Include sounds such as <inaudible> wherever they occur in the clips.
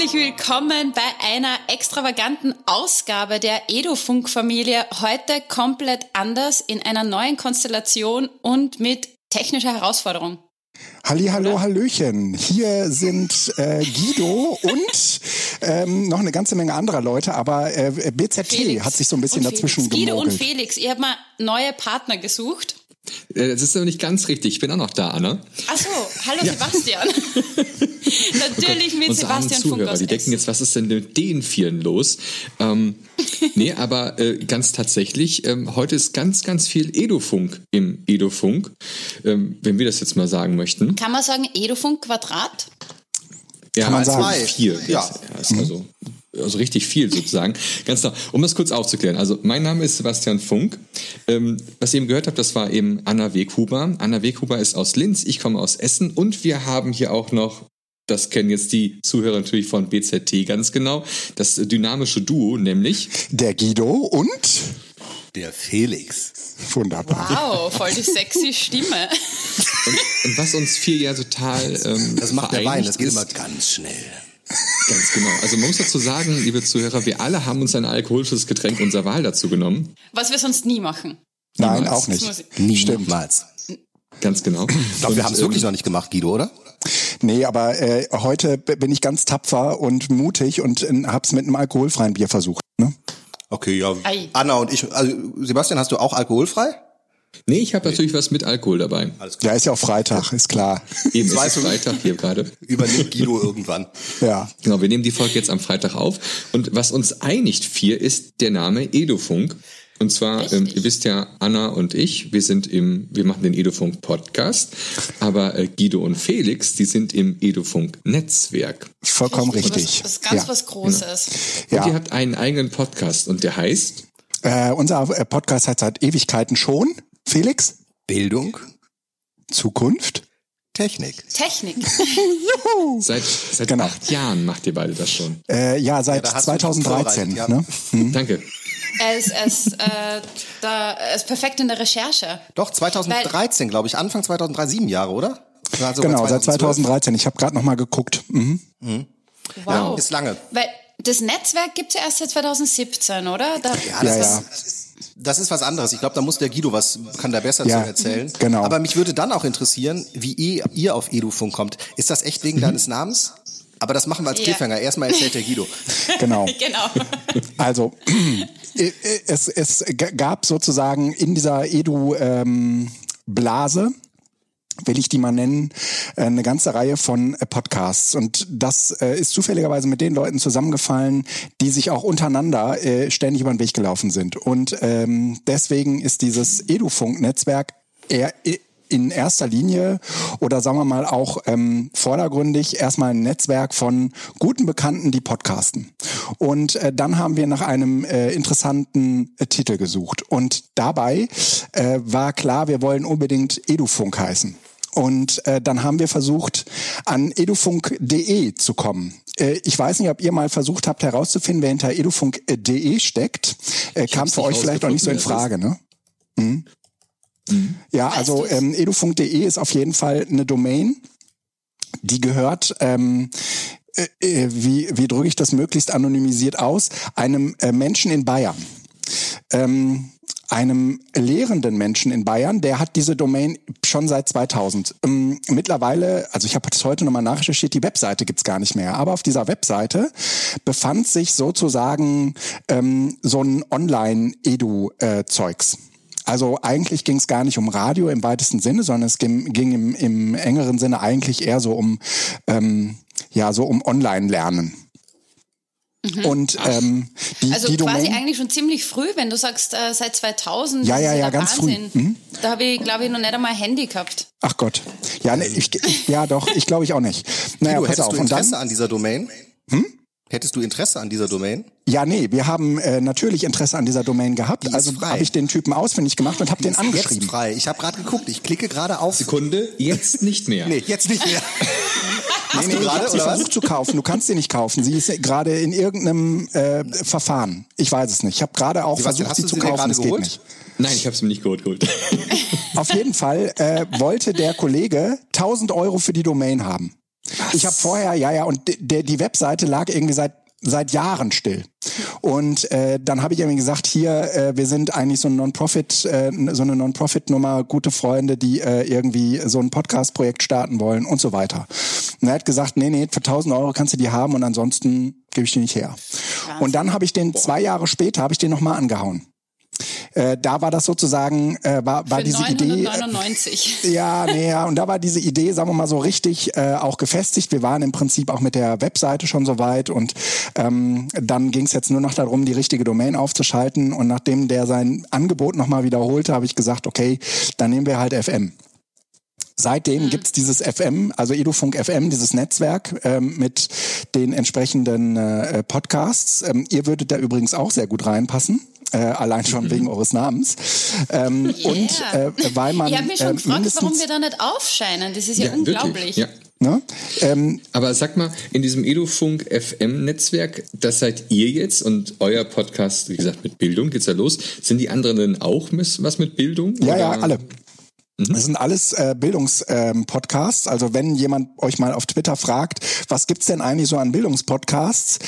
Herzlich willkommen bei einer extravaganten Ausgabe der Edofunk-Familie. Heute komplett anders in einer neuen Konstellation und mit technischer Herausforderung. Halli, hallo, hallöchen. Hier sind äh, Guido und ähm, noch eine ganze Menge anderer Leute, aber äh, BZT Felix hat sich so ein bisschen dazwischen Felix. Guido und Felix, ihr habt mal neue Partner gesucht. Äh, das ist aber nicht ganz richtig. Ich bin auch noch da, Anna. Ach so, hallo <laughs> ja. Sebastian. <laughs> Natürlich mit Unsere Sebastian Zuhörer, Die denken jetzt, was ist denn mit den vielen los? Ähm, <laughs> nee, aber äh, ganz tatsächlich, ähm, heute ist ganz, ganz viel Edofunk im Edofunk, ähm, wenn wir das jetzt mal sagen möchten. Kann man sagen Edofunk Quadrat? Ja, Kann man also sagen. vier. Ja. Ist, also also richtig viel sozusagen. Ganz genau. Um das kurz aufzuklären. Also mein Name ist Sebastian Funk. Ähm, was ihr eben gehört habt, das war eben Anna Weghuber. Anna Weghuber ist aus Linz, ich komme aus Essen und wir haben hier auch noch das kennen jetzt die Zuhörer natürlich von BZT ganz genau. Das dynamische Duo, nämlich der Guido und der Felix. Wunderbar. Wow, voll die sexy Stimme. Und, und was uns vier ja total ähm, Das macht der Wein, das geht immer ganz schnell. Ganz genau. Also man muss dazu sagen, liebe Zuhörer, wir alle haben uns ein alkoholisches Getränk unserer Wahl dazu genommen. Was wir sonst nie machen. Nein, Niemals. auch nicht. Niemals. Ganz genau. Ich glaube, wir haben es wirklich noch nicht gemacht, Guido, oder? Nee, aber äh, heute bin ich ganz tapfer und mutig und äh, hab's mit einem alkoholfreien Bier versucht. Ne? Okay, ja. Ei. Anna und ich, also Sebastian, hast du auch alkoholfrei? Nee, ich habe natürlich was mit Alkohol dabei. Alles Ja, ist ja auch Freitag, ist klar. Eben ist es Freitag hier gerade. <laughs> Übernimmt Guido irgendwann. Ja. Genau, wir nehmen die Folge jetzt am Freitag auf. Und was uns einigt vier ist der Name Edofunk. Und zwar, ähm, ihr wisst ja, Anna und ich, wir sind im, wir machen den Edofunk Podcast, aber äh, Guido und Felix, die sind im Edofunk Netzwerk. Vollkommen richtig. Das ist ganz ja. was Großes. Und Ja. ihr habt einen eigenen Podcast und der heißt Äh, unser äh, Podcast hat seit Ewigkeiten schon. Felix? Bildung, Zukunft? Technik. Technik. <laughs> seit seit Genau. acht Jahren macht ihr beide das schon. Äh, ja, seit Ja, da hast du dich 2013. vorbereitet, ja. Ne? Hm? Danke. er ist, er ist, äh, da, er ist perfekt in der Recherche. Doch, 2013, glaube ich. Anfang 2003, sieben Jahre, oder? Sogar Genau, seit 2012. 2013. Ich habe gerade noch mal geguckt. Mhm. Wow. Ist lange. Weil das Netzwerk gibt's ja erst seit 2017, oder? Da, Ja, Ja, das, ja. Ist, das ist was anderes. Ich glaube, da muss der Guido was, kann der besser Ja, zu erzählen. genau. Aber mich würde dann auch interessieren, wie ihr, ihr auf Edufunk kommt. Ist das echt wegen Mhm. deines Namens? Aber das machen wir als Ja. Cliffhanger. Erstmal erzählt der Guido. <laughs> Genau. Genau. Also <clears throat> es, es gab sozusagen in dieser Edu-Blase, will ich die mal nennen, äh, eine ganze Reihe von äh, Podcasts. Und das äh, ist zufälligerweise mit den Leuten zusammengefallen, die sich auch untereinander ständig über den Weg gelaufen sind. Und ähm, deswegen ist dieses Edufunk-Netzwerk eher in erster Linie oder sagen wir mal auch ähm, vordergründig erstmal ein Netzwerk von guten Bekannten, die podcasten. Und äh, dann haben wir nach einem äh, interessanten äh, Titel gesucht. Und dabei äh, war klar, wir wollen unbedingt Edufunk heißen. Und äh, dann haben wir versucht, an edufunk.de zu kommen. Äh, ich weiß nicht, ob ihr mal versucht habt herauszufinden, wer hinter edufunk.de steckt. Äh, kam für euch vielleicht auch nicht so in Frage, ne? Ja, Weißt also du's? ähm, edufunk.de ist auf jeden Fall eine Domain, die gehört, ähm, äh, äh, wie, wie drücke ich das möglichst anonymisiert aus, einem äh, Menschen in Bayern. Ähm, einem lehrenden Menschen in Bayern, der hat diese Domain schon seit 2000. Ähm, mittlerweile, also ich habe das heute nochmal nachrecherchiert, die Webseite gibt's gar nicht mehr, aber auf dieser Webseite befand sich sozusagen ähm, so ein Online-Edu-Zeugs. Also eigentlich ging es gar nicht um Radio im weitesten Sinne, sondern es ging, ging im, im engeren Sinne eigentlich eher so um ähm, ja so um Online-Lernen. Und ähm, die, Mhm. Also die quasi Domain, eigentlich schon ziemlich früh, wenn du sagst, äh, seit 2000. Ja, ja, ja, ganz früh. Wahnsinn. Mhm. Da habe ich, glaube ich, noch nicht einmal ein Handy gehabt. ach Gott, ja, ne, ich, ja doch, ich glaube ich auch nicht. Naja, Guido, pass hättest auf. du Und Interesse dann, an dieser Domain? Hm? Hättest du Interesse an dieser Domain? ja, nee, wir haben äh, natürlich Interesse an dieser Domain gehabt. ist Also frei. habe ich den Typen ausfindig gemacht und habe den Ist angeschrieben. Jetzt frei. Ich habe gerade geguckt. Ich klicke gerade auf. Sekunde, jetzt nicht mehr. <laughs> Nee, jetzt nicht mehr. <laughs> Nee, nee, du ich gerade, habe sie versucht zu kaufen. Du kannst sie nicht kaufen. Sie ist gerade in irgendeinem äh, Verfahren. Ich weiß es nicht. Ich habe gerade auch Sebastian, versucht, hast sie zu sie dir kaufen. gerade Es geht geholt? nicht. Nein, ich habe es mir nicht geholt. geholt. <laughs> Auf jeden Fall äh, wollte der Kollege 1000 Euro für die Domain haben. Ich habe vorher, ja, ja, und die, die Webseite lag irgendwie seit seit Jahren still. Und äh, dann habe ich irgendwie gesagt, hier, äh, wir sind eigentlich so ein Non-Profit, äh, so eine Non-Profit-Nummer, gute Freunde, die äh, irgendwie so ein Podcast-Projekt starten wollen und so weiter. Und er hat gesagt, nee, nee, für 1000 Euro kannst du die haben und ansonsten gebe ich die nicht her. Und dann habe ich den zwei Jahre später, habe ich den nochmal angehauen. Äh, da war das sozusagen, äh, war, war Für diese 999. Idee. <laughs> Ja, nee, ja, und da war diese Idee, sagen wir mal so richtig äh, auch gefestigt. Wir waren im Prinzip auch mit der Webseite schon so weit und ähm, dann ging es jetzt nur noch darum, die richtige Domain aufzuschalten. Und nachdem der sein Angebot nochmal wiederholte, habe ich gesagt, okay, dann nehmen wir halt FM. Seitdem Mhm. gibt's dieses FM, also Edufunk FM, dieses Netzwerk ähm, mit den entsprechenden äh, Podcasts. Ähm, ihr würdet da übrigens auch sehr gut reinpassen. Äh, allein schon wegen eures Namens. Ähm, Und äh, weil man ich habe mich schon äh, gefragt, warum wir da nicht aufscheinen. Das ist ja, wirklich, unglaublich. Ja. ne, ähm, Aber sag mal, in diesem Edufunk FM Netzwerk, das seid ihr jetzt und euer Podcast, wie gesagt, mit Bildung geht's ja los. Sind die anderen denn auch was mit Bildung? Ja, ja, oder? alle. Das sind alles äh, Bildungspodcasts. also wenn jemand euch mal auf Twitter fragt, was gibt's denn eigentlich so an Bildungspodcasts,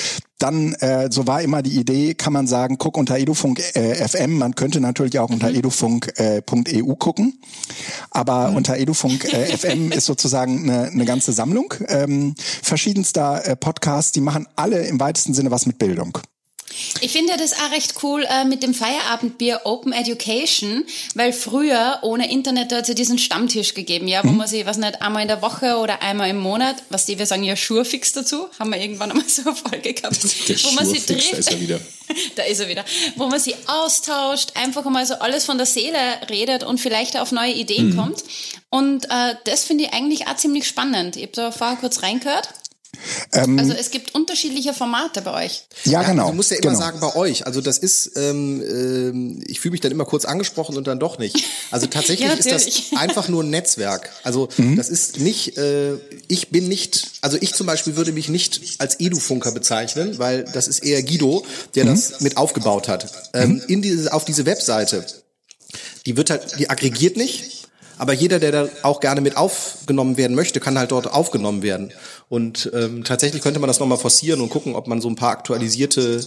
dann, äh, so war immer die Idee, kann man sagen, guck unter edufunk äh, FM. Man könnte natürlich auch unter edufunk.eu gucken. Aber unter edufunk äh, FM <laughs> ist sozusagen eine, eine ganze Sammlung ähm, verschiedenster äh, Podcasts. Die machen alle im weitesten Sinne was mit Bildung. Ich finde das auch recht cool äh, mit dem Feierabendbier Open Education, weil früher ohne Internet hat es ja diesen Stammtisch gegeben, ja, wo Mhm. man sich, was nicht, einmal in der Woche oder einmal im Monat, was die, wir sagen ja Schurfix dazu, haben wir irgendwann einmal so eine Folge gehabt, Der wo man sich Schurfix, da ist er wieder. <laughs> da ist er wieder, wo man sich austauscht, einfach einmal so alles von der Seele redet und vielleicht auf neue Ideen Mhm. kommt. Und äh, das finde ich eigentlich auch ziemlich spannend. Ich habe da vorher kurz reingehört. Also es gibt unterschiedliche Formate bei euch. Ja, genau. Du musst ja immer genau. sagen, bei euch. Also das ist, ähm, ähm, ich fühle mich dann immer kurz angesprochen und dann doch nicht. Also <laughs> tatsächlich Ja, ist das <laughs> einfach nur ein Netzwerk. Also Mhm. das ist nicht, äh, ich bin nicht, also ich zum Beispiel würde mich nicht als Edufunker bezeichnen, weil das ist eher Guido, der Mhm. das mit aufgebaut hat. Ähm, in diese, auf diese Webseite, die wird halt, die aggregiert nicht. Aber jeder, der da auch gerne mit aufgenommen werden möchte, kann halt dort aufgenommen werden. Und ähm, tatsächlich könnte man das nochmal forcieren und gucken, ob man so ein paar aktualisierte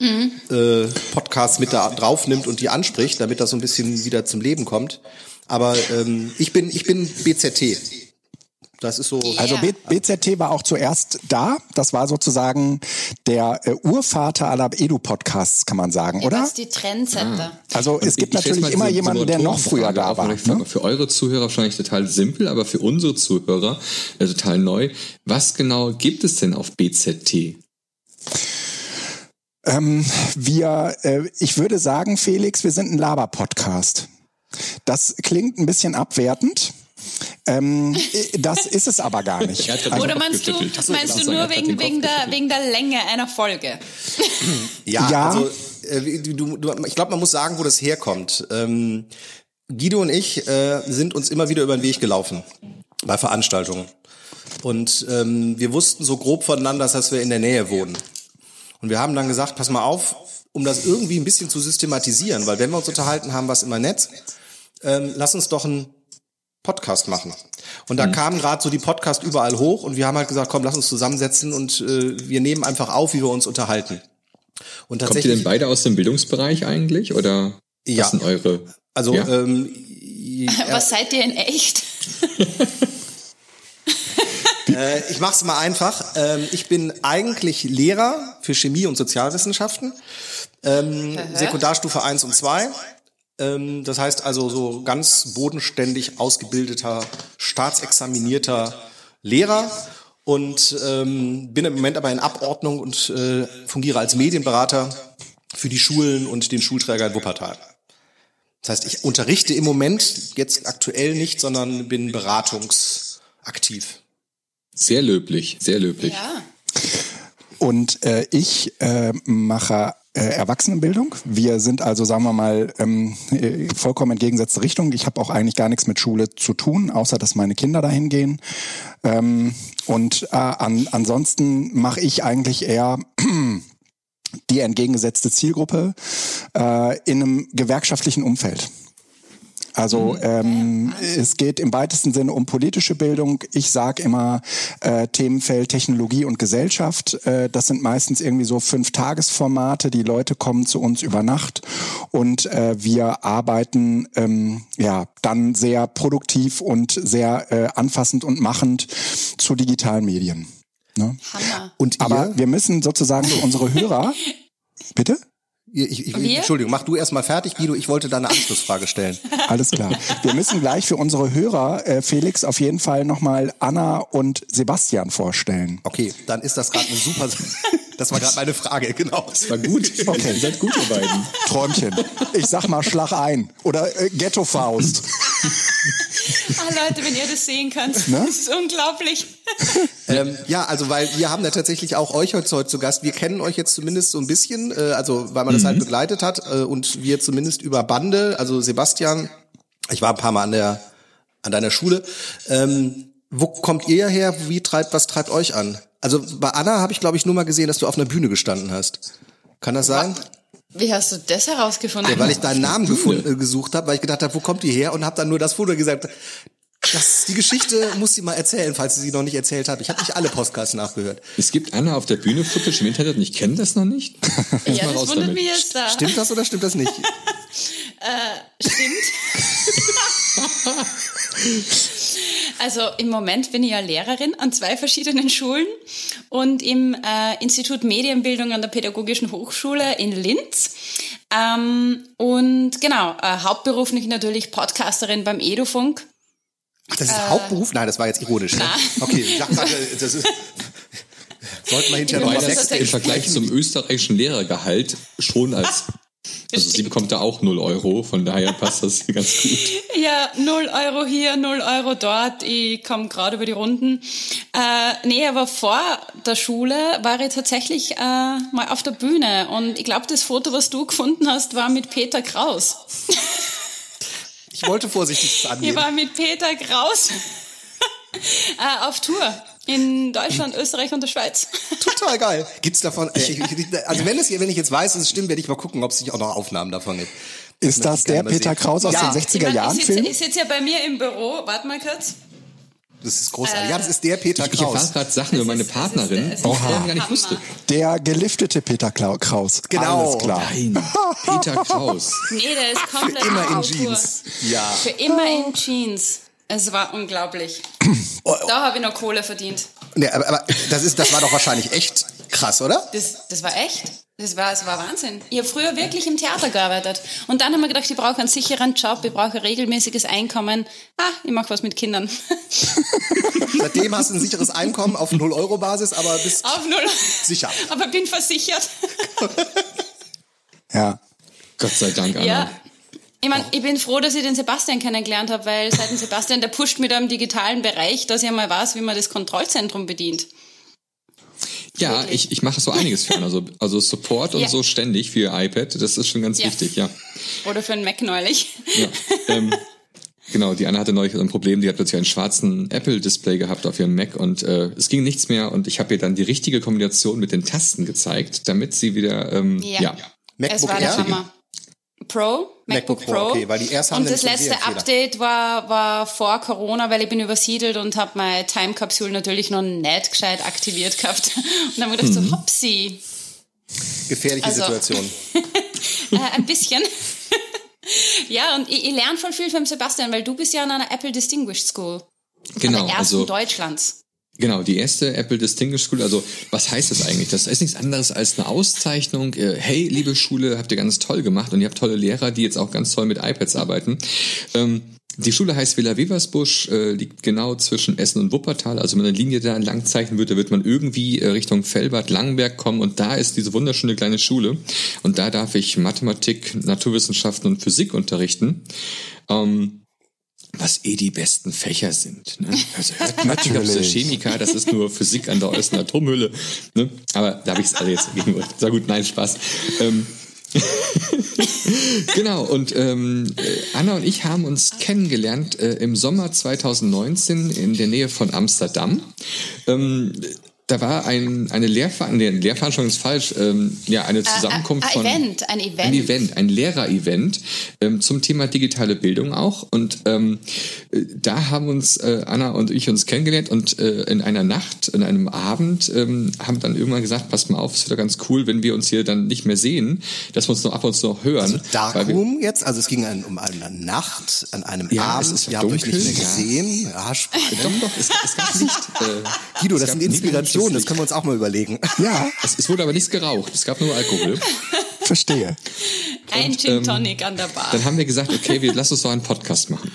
äh, Podcasts mit da drauf nimmt und die anspricht, damit das so ein bisschen wieder zum Leben kommt. Aber ähm, ich bin ich bin BZT. Das ist so. Also Ja. B BZT war auch zuerst da. Das war sozusagen der äh, Urvater aller Edu-Podcasts, kann man sagen, Ihr oder? wart die Trendsetter. Also es Und gibt ich stell natürlich mal immer diese jemanden, der noch früher da war. vielleicht Frage Ne? Für eure Zuhörer wahrscheinlich total simpel, aber für unsere Zuhörer äh, total neu. Was genau gibt es denn auf BZT? Ähm, wir, äh, ich würde sagen, Felix, wir sind ein Laber-Podcast. Das klingt ein bisschen abwertend. Ähm, äh, das ist es aber gar nicht. Er Oder meinst du, meinst du nur wegen, wegen, der, wegen der Länge einer Folge? <laughs> Ja, Ja. also äh, du, du, ich glaube, man muss sagen, wo das herkommt. Ähm, Guido und ich äh, sind uns immer wieder über den Weg gelaufen bei Veranstaltungen. Und ähm, wir wussten so grob voneinander, dass wir in der Nähe wohnen. Und wir haben dann gesagt, pass mal auf, um das irgendwie ein bisschen zu systematisieren, weil wenn wir uns unterhalten haben, was immer nett, ähm, lass uns doch einen Podcast machen. Und da kamen gerade so die Podcast überall hoch und wir haben halt gesagt, komm, lass uns zusammensetzen und äh, wir nehmen einfach auf, wie wir uns unterhalten. Und Kommt ihr tatsächlich, denn beide aus dem Bildungsbereich eigentlich? Oder Ja. was sind eure? also Ja? ähm, <laughs> Was seid ihr in echt? <laughs> äh, ich mache es mal einfach. Ähm, ich bin eigentlich Lehrer für Chemie und Sozialwissenschaften, ähm, Sekundarstufe 1 und 2. Ähm, das heißt also so ganz bodenständig ausgebildeter, staatsexaminierter Lehrer und ähm, bin im Moment aber in Abordnung und äh, fungiere als Medienberater für die Schulen und den Schulträger in Wuppertal. Das heißt, ich unterrichte im Moment jetzt aktuell nicht, sondern bin beratungsaktiv. Sehr löblich, sehr löblich. Ja. Und äh, ich äh, mache Erwachsenenbildung. Wir sind also, sagen wir mal, ähm, äh, vollkommen entgegengesetzte Richtung. Ich habe auch eigentlich gar nichts mit Schule zu tun, außer dass meine Kinder dahin gehen. Ähm, und äh, an, ansonsten mache ich eigentlich eher <clears throat> die entgegengesetzte Zielgruppe äh, in einem gewerkschaftlichen Umfeld. Also ähm, es geht im weitesten Sinne um politische Bildung. Ich sage immer äh, Themenfeld Technologie und Gesellschaft. Äh, das sind meistens irgendwie so fünf Tagesformate. Die Leute kommen zu uns über Nacht und äh, wir arbeiten ähm, ja dann sehr produktiv und sehr äh, anfassend und machend zu digitalen Medien. Ne? Hammer. Und ihr? Aber wir müssen sozusagen für unsere Hörer. <laughs> Bitte? Ich, ich, Wir? Entschuldigung, mach du erstmal fertig, Guido. Ich wollte da eine Anschlussfrage stellen. <laughs> Alles klar. Wir müssen gleich für unsere Hörer, äh, Felix, auf jeden Fall nochmal Anna und Sebastian vorstellen. Okay, dann ist das gerade eine super. <laughs> Das war gerade meine Frage, genau. Das war gut. Okay. Ihr seid gut, ihr beiden. Träumchen. Ich sag mal Schlag ein. Oder äh, Ghetto-Faust. <laughs> Ah, Leute, wenn ihr das sehen könnt, Ne? <laughs> das ist unglaublich. <laughs> Ähm, ja, also weil wir haben ja tatsächlich auch euch heute, heute zu Gast. Wir kennen euch jetzt zumindest so ein bisschen, äh, also weil man das halt begleitet hat äh, und wir zumindest über Bande, also Sebastian, ich war ein paar Mal an der an deiner Schule. Ähm, wo kommt ihr her? Wie treibt was treibt euch an? Also bei Anna habe ich glaube ich nur mal gesehen, dass du auf einer Bühne gestanden hast. Kann das sein? Wie hast du das herausgefunden? Ja, weil ich deinen Namen gefunden, äh, gesucht habe, weil ich gedacht habe, wo kommt die her? Und habe dann nur das Foto gesagt. Das, die Geschichte muss sie mal erzählen, falls sie sie noch nicht erzählt hat. Ich habe nicht alle Podcasts nachgehört. Es gibt Anna auf der Bühne Footage im Internet und ich kenne das noch nicht. Erst <laughs> ja, mal das raus wundert damit. mich jetzt da. Stimmt das oder stimmt das nicht? <laughs> Stimmt. <laughs> Also im Moment bin ich ja Lehrerin an zwei verschiedenen Schulen und im äh, Institut Medienbildung an der Pädagogischen Hochschule in Linz. Ähm, und genau, äh, hauptberuflich natürlich Podcasterin beim Edufunk. Ach, das ist Hauptberuf? Nein, das war jetzt ironisch. Ne? Okay, ich dachte, das ist. <laughs> Sollten wir hinterher Ich noch Weil weiß, mal dass das das im Vergleich zum österreichischen Lehrergehalt schon als also sie bekommt da auch 0 Euro, von daher passt das hier ganz gut. <laughs> Ja, 0 Euro hier, 0 Euro dort. Ich komme gerade über die Runden. Äh, nee, aber vor der Schule war ich tatsächlich äh, mal auf der Bühne. Und ich glaube, das Foto, was du gefunden hast, war mit Peter Kraus. Ich wollte vorsichtig Ich angehen. war mit Peter Kraus <laughs> äh, auf Tour in Deutschland, Österreich und der Schweiz. <laughs> Total geil. Gibt's davon? Ich, ich, also wenn es, wenn ich jetzt weiß, dass es stimmt, werde ich mal gucken, ob es nicht auch noch Aufnahmen davon gibt. Ist das ich gerne der Peter sehen. Kraus aus Ja. den Ich 60er mein, Jahren ich sitze Film? ich sitz ja bei mir im Büro. Warte mal kurz. Das ist großartig. ja, das ist der Peter Ich erfahre Kraus. gerade Sachen über meine das Partnerin, das die ich vorher gar nicht wusste. Der geliftete Peter Klau Kraus. Genau. Alles klar. Nein, Peter Kraus. Nee, der ist komplett Immer in. Jeans. Ja. Für immer in Jeans. Es war unglaublich. <clears throat> Da habe ich noch Kohle verdient. Nee, aber, aber das ist, das war doch wahrscheinlich echt krass, oder? Das, das war echt. Das war, das war Wahnsinn. Ich habe früher wirklich im Theater gearbeitet. Und dann haben wir gedacht, ich brauche einen sicheren Job, ich brauche ein regelmäßiges Einkommen. Ah, ich mache was mit Kindern. <laughs> Seitdem hast du ein sicheres Einkommen auf 0-Euro-Basis, aber bist Auf null. sicher. Aber bin versichert. Ja. Gott sei Dank, Anna. Ja. Ich meine, ich bin froh, dass ich den Sebastian kennengelernt habe, weil seit dem Sebastian, der pusht mir da im digitalen Bereich, dass ich mal weiß, wie man das Kontrollzentrum bedient. Ja, Wirklich. ich, ich mache so einiges für Anna. Also, also Support und Ja. so ständig für ihr iPad. Das ist schon ganz Ja. wichtig, ja. Oder für einen Mac neulich. ja. ähm, genau, die Anna hatte neulich ein Problem, die hat plötzlich einen schwarzen Apple-Display gehabt auf ihrem Mac und äh, es ging nichts mehr und ich habe ihr dann die richtige Kombination mit den Tasten gezeigt, damit sie wieder, ähm, Ja. ja. MacBook es war der Air? Hammer. Pro, MacBook, MacBook Pro, Pro. okay, weil die erst haben Und das letzte. Update war, war vor Corona, weil ich bin übersiedelt und habe meine Time-Kapsel natürlich noch nicht gescheit aktiviert gehabt. <laughs> Und dann haben wir gedacht, Mhm. so hopsi, Gefährliche Also- Situation. <laughs> äh, ein bisschen. <laughs> ja, und ich, ich lerne voll viel vom Sebastian, weil du bist ja an einer Apple Distinguished School. Genau, an der ersten also Deutschlands. Genau, die erste Apple Distinguished School. Also was heißt das eigentlich? Das ist nichts anderes als eine Auszeichnung. Äh, Hey, liebe Schule, habt ihr ganz toll gemacht und ihr habt tolle Lehrer, die jetzt auch ganz toll mit iPads arbeiten. Ähm, die Schule heißt Villa Weversbusch, äh, liegt genau zwischen Essen und Wuppertal. Also wenn man eine Linie da entlang zeichnen würde, wird man irgendwie äh, Richtung Fellbad, Langenberg kommen und da ist diese wunderschöne kleine Schule. Und da darf ich Mathematik, Naturwissenschaften und Physik unterrichten. Ähm, was eh die besten Fächer sind. Ne? Also hört ich glaube, so. Chemiker, das ist nur Physik an der äußeren Atomhülle. Ne? Aber da habe ich es alle jetzt gegen Sehr gut, nein, Spaß. Ähm, <laughs> genau, und ähm, äh, Anna und ich haben uns kennengelernt äh, im Sommer 2019 in der Nähe von Amsterdam. Ähm, da war ein, eine Lehrveranstaltung, nee, Lehrveranstaltung ist falsch, ähm, ja, eine Zusammenkunft äh, äh, von... Event, ein Event. Ein Event, ein Lehrer-Event ähm, zum Thema digitale Bildung auch. Und ähm, äh, da haben uns äh, Anna und ich uns kennengelernt und äh, in einer Nacht, in einem Abend, ähm, haben dann irgendwann gesagt, passt mal auf, es wäre ganz cool, wenn wir uns hier dann nicht mehr sehen, dass wir uns noch ab und zu noch hören. Also Darkroom jetzt, also es ging an, um eine Nacht, an einem Ja, es Abend, ist ihr habt euch dunkel, nicht mehr ja. gesehen. Ja, spannend. Doch, doch, es, es gab Licht. <laughs> Äh, Guido, es das sind Inspirationen, das Licht. können wir uns auch mal überlegen. Ja, Es, es wurde aber nichts geraucht, es gab nur Alkohol. <laughs> verstehe. Ein Und, Gin ähm, Tonic an der Bar. Dann haben wir gesagt, okay, wir lass uns doch einen Podcast machen.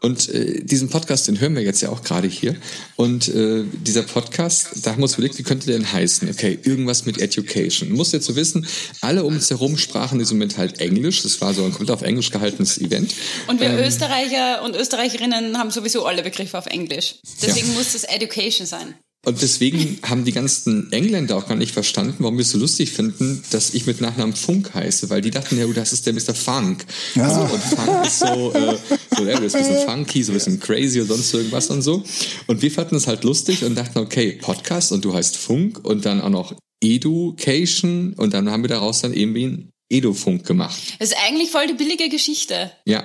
Und äh, diesen Podcast, den hören wir jetzt ja auch gerade hier. Und äh, dieser Podcast, da haben wir uns überlegt, wie könnte der denn heißen? Okay, irgendwas mit Education. Muss jetzt so wissen, alle um uns herum sprachen in diesem Moment halt Englisch. Das war so ein komplett auf Englisch gehaltenes Event. Und ähm, wir Österreicher und Österreicherinnen haben sowieso alle Begriffe auf Englisch. Deswegen muss das Education sein. Und deswegen haben die ganzen Engländer auch gar nicht verstanden, warum wir es so lustig finden, dass ich mit Nachnamen Funk heiße, weil die dachten, ja, das ist der Mr. Funk. Ja. Also, und Funk ist so, äh, so ja, das ist ein bisschen funky, so ein bisschen crazy und sonst irgendwas und so. Und wir fanden es halt lustig und dachten, okay, Podcast und du heißt Funk und dann auch noch Education und dann haben wir daraus dann irgendwie ein Edufunk gemacht. Das ist eigentlich voll die billige Geschichte. Ja.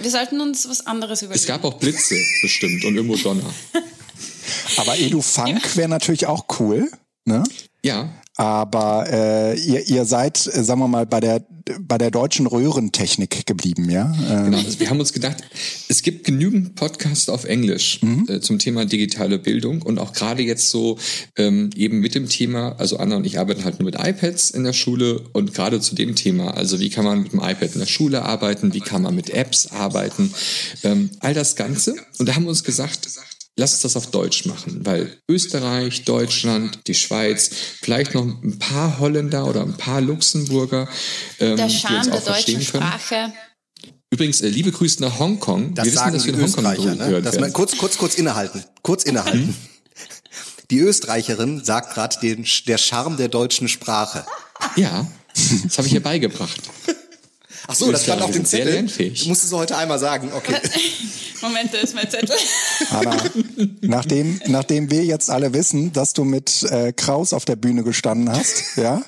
Wir sollten uns was anderes überlegen. Es gab auch Blitze bestimmt und irgendwo Donner. <laughs> Aber Edu Funk wäre natürlich auch cool. Ne? Ja, Aber äh, ihr, ihr seid, äh, sagen wir mal, bei der bei der deutschen Röhrentechnik geblieben, ja? Äh, Genau, also wir haben uns gedacht, es gibt genügend Podcasts auf Englisch äh, zum Thema digitale Bildung und auch gerade jetzt so ähm, eben mit dem Thema, also Anna und ich arbeiten halt nur mit iPads in der Schule und gerade zu dem Thema, also wie kann man mit dem iPad in der Schule arbeiten, wie kann man mit Apps arbeiten, ähm, all das Ganze. Und da haben wir uns gesagt, Lass uns das auf Deutsch machen, weil Österreich, Deutschland, die Schweiz, vielleicht noch ein paar Holländer oder ein paar Luxemburger, ähm, der die Charme uns der auch verstehen deutschen können. Sprache. Übrigens, äh, liebe Grüße nach Hongkong. Das wir wissen, sagen dass die wir in Hongkong. Ne? gehört Das mal, werden. kurz, kurz, kurz innehalten. Kurz innehalten. Die Österreicherin sagt gerade den der Charme der deutschen Sprache. Ja, <laughs> das habe ich ihr beigebracht. Ach so, das stand auf dem Zettel. lernfähig. Du musst es heute einmal sagen. Okay. <laughs> Moment, da ist mein Zettel. Anna, nachdem, nachdem wir jetzt alle wissen, dass du mit äh, Kraus auf der Bühne gestanden hast, <laughs> ja,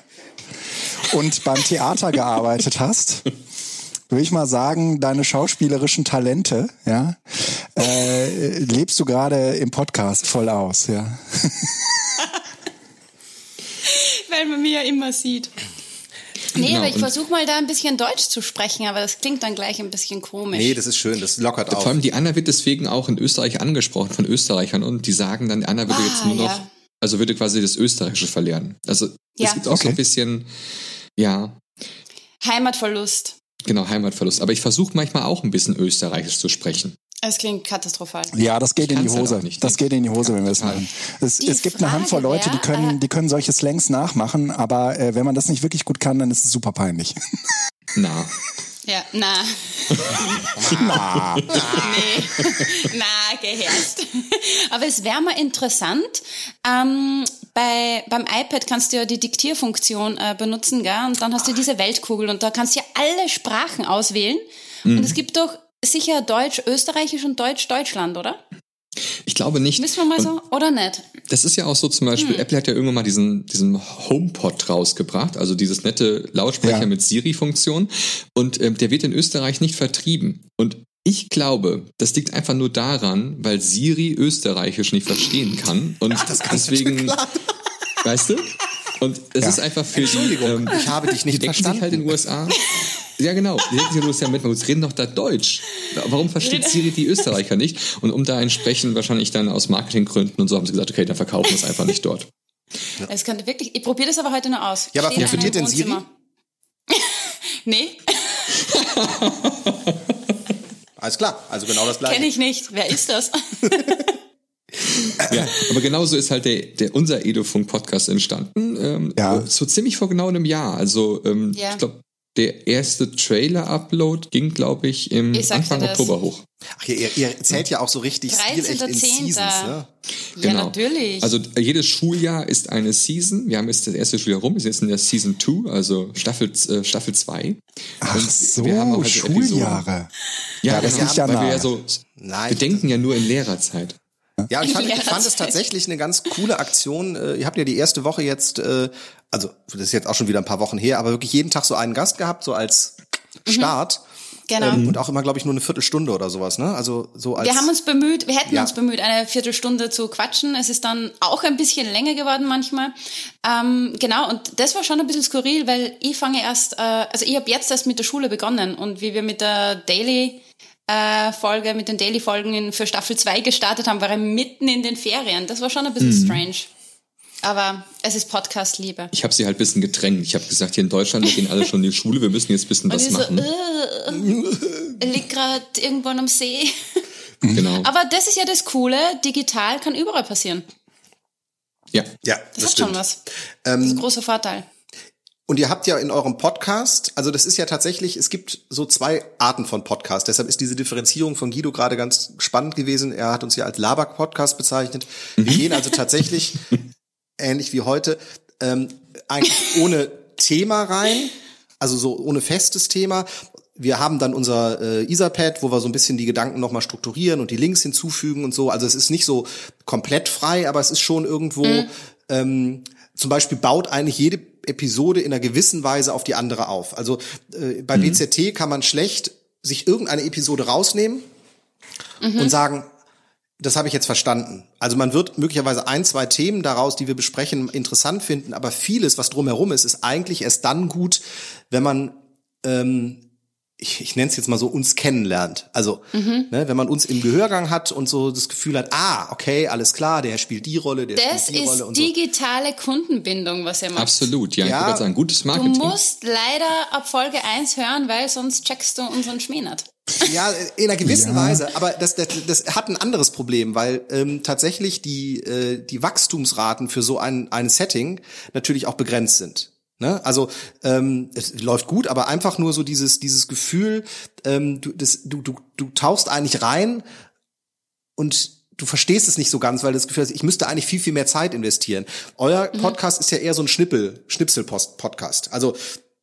und beim Theater gearbeitet hast, würde ich mal sagen, deine schauspielerischen Talente, ja, äh, lebst du gerade im Podcast voll aus, ja. <laughs> Weil man mich ja immer sieht. Nee, Genau, aber ich versuche mal da ein bisschen Deutsch zu sprechen, aber das klingt dann gleich ein bisschen komisch. Nee, das ist schön, das lockert auf. Vor allem die Anna wird deswegen auch in Österreich angesprochen von Österreichern und die sagen dann, Anna würde Ah, jetzt nur noch, ja. also würde quasi das Österreichische verlernen. Also Ja. es gibt auch so ein Okay. bisschen, ja, Heimatverlust. genau, Heimatverlust. Aber ich versuche manchmal auch ein bisschen Österreichisch zu sprechen. Es klingt katastrophal. Ja, das geht Ich in die halt Hose. nicht, das geht in die Hose, wenn wir es machen. Es, es gibt eine Frage Handvoll Leute, die können, äh, die können solche Slangs nachmachen, aber äh, wenn man das nicht wirklich gut kann, dann ist es super peinlich. Na, Ja, na. <laughs> Na. Nee, na, gehärst. Aber es wäre mal interessant, ähm, bei, beim iPad kannst du ja die Diktierfunktion äh, benutzen, gell? und dann hast du diese Weltkugel und da kannst du ja alle Sprachen auswählen. Mhm. Und es gibt doch sicher Deutsch, Österreichisch und Deutsch, Deutschland, oder? ich glaube nicht. Müssen wir mal Und so, oder nicht? Das ist ja auch so zum Beispiel, Apple hat ja irgendwann mal diesen, diesen HomePod rausgebracht, also dieses nette Lautsprecher Ja. mit Siri-Funktion. Und ähm, der wird in Österreich nicht vertrieben. Und ich glaube, das liegt einfach nur daran, weil Siri Österreichisch nicht verstehen kann. Und deswegen, weißt du? Und es Ja. ist einfach für Entschuldigung, die, ähm, ich habe dich nicht verstanden. sich halt in den USA. Ja, genau. Den USA, mit, wir reden doch da Deutsch. Warum versteht Siri die Österreicher nicht? Und um da entsprechend wahrscheinlich dann aus Marketinggründen und so haben sie gesagt, okay, dann verkaufen wir es einfach nicht dort. Es könnte wirklich, ich probiere das aber heute noch aus. Ja, aber Steht funktioniert denn Siri? <laughs> Nee, <laughs> Alles klar, also genau das gleiche. kenne ich nicht. Wer ist das? Ja, aber genauso ist halt der, der unser Edofunk-Podcast entstanden. Ähm, Ja. So ziemlich vor genau einem Jahr. Also ähm, Ja. ich glaube, der erste Trailer-Upload ging, glaube ich, im Ich Anfang das. Oktober hoch. Ach, ihr, ihr erzählt ja auch so richtig stilecht in 13.10.. Seasons, ne? Ja, natürlich. Also jedes Schuljahr ist eine Season. Wir haben jetzt das erste Schuljahr rum. Wir sind jetzt in der Season 2, also Staffel äh, Staffel 2. Ach Und so, wir haben auch Episoden. Schuljahre. Ja, Ja, das genau, liegt ja weil wir ja so, Nein, wir denken ja nur in Lehrerzeit. Ja, ich fand, ich fand es tatsächlich eine ganz coole Aktion. Äh, Ihr habt ja die erste Woche jetzt, äh, also das ist jetzt auch schon wieder ein paar Wochen her, aber wirklich jeden Tag so einen Gast gehabt, so als Start. Genau. Ähm, und auch immer, glaube ich, nur eine Viertelstunde oder sowas, ne? Also so als. Wir haben uns bemüht, wir hätten Ja. uns bemüht, eine Viertelstunde zu quatschen. Es ist dann auch ein bisschen länger geworden manchmal. Ähm, genau, und das war schon ein bisschen skurril, weil ich fange erst, äh, also ich habe jetzt erst mit der Schule begonnen und wie wir mit der Daily äh, Folge, mit den Daily-Folgen für Staffel 2 gestartet haben, war er mitten in den Ferien. Das war schon ein bisschen strange. Aber es ist Podcast-Liebe. Ich habe sie halt ein bisschen gedrängt. Ich habe gesagt, hier in Deutschland, wir gehen alle schon in die Schule, wir müssen jetzt ein bisschen Und was so, machen. äh, er liegt gerade irgendwo am See. Genau. Aber das ist ja das Coole, digital kann überall passieren. Ja. ja, Das, das, hat stimmt. schon was. Das ist ein großer Vorteil. Und ihr habt ja in eurem Podcast, also das ist ja tatsächlich, es gibt so zwei Arten von Podcast. Deshalb ist diese Differenzierung von Guido gerade ganz spannend gewesen. Er hat uns ja als Laber-Podcast bezeichnet. Wir gehen also tatsächlich, <laughs> ähnlich wie heute, ähm, eigentlich ohne Thema rein, also so ohne festes Thema. Wir haben dann unser äh, Etherpad, wo wir so ein bisschen die Gedanken nochmal strukturieren und die Links hinzufügen und so. Also es ist nicht so komplett frei, aber es ist schon irgendwo, ähm, zum Beispiel baut eigentlich jede Episode in einer gewissen Weise auf die andere auf. Also äh, bei BZT kann man schlecht sich irgendeine Episode rausnehmen und sagen, das habe ich jetzt verstanden. Also man wird möglicherweise ein, zwei Themen daraus, die wir besprechen, interessant finden, aber vieles, was drumherum ist, ist eigentlich erst dann gut, wenn man ähm, ich, ich nenne es jetzt mal so, uns kennenlernt. Also, Mhm. ne, wenn man uns im Gehörgang hat und so das Gefühl hat, ah, okay, alles klar, der spielt die Rolle, der Das spielt die ist Rolle und so. digitale Kundenbindung, was ihr macht. Absolut, ja. Ich Ja. wollte gerade sagen, gutes Du Marketing. musst leider ab Folge 1 hören, weil sonst checkst du unseren Schmäh nicht. <laughs> Ja, in einer gewissen Ja. Weise. Aber das, das, das hat ein anderes Problem, weil ähm, tatsächlich die, äh, die Wachstumsraten für so ein, ein Setting natürlich auch begrenzt sind. Ne? Also ähm, es läuft gut, aber einfach nur so dieses, dieses Gefühl, ähm, du, das, du, du, du tauchst eigentlich rein und du verstehst es nicht so ganz, weil du das Gefühl hast, ich müsste eigentlich viel, viel mehr Zeit investieren. Euer Mhm. Podcast ist ja eher so ein Schnippel, Schnipsel-Podcast. Also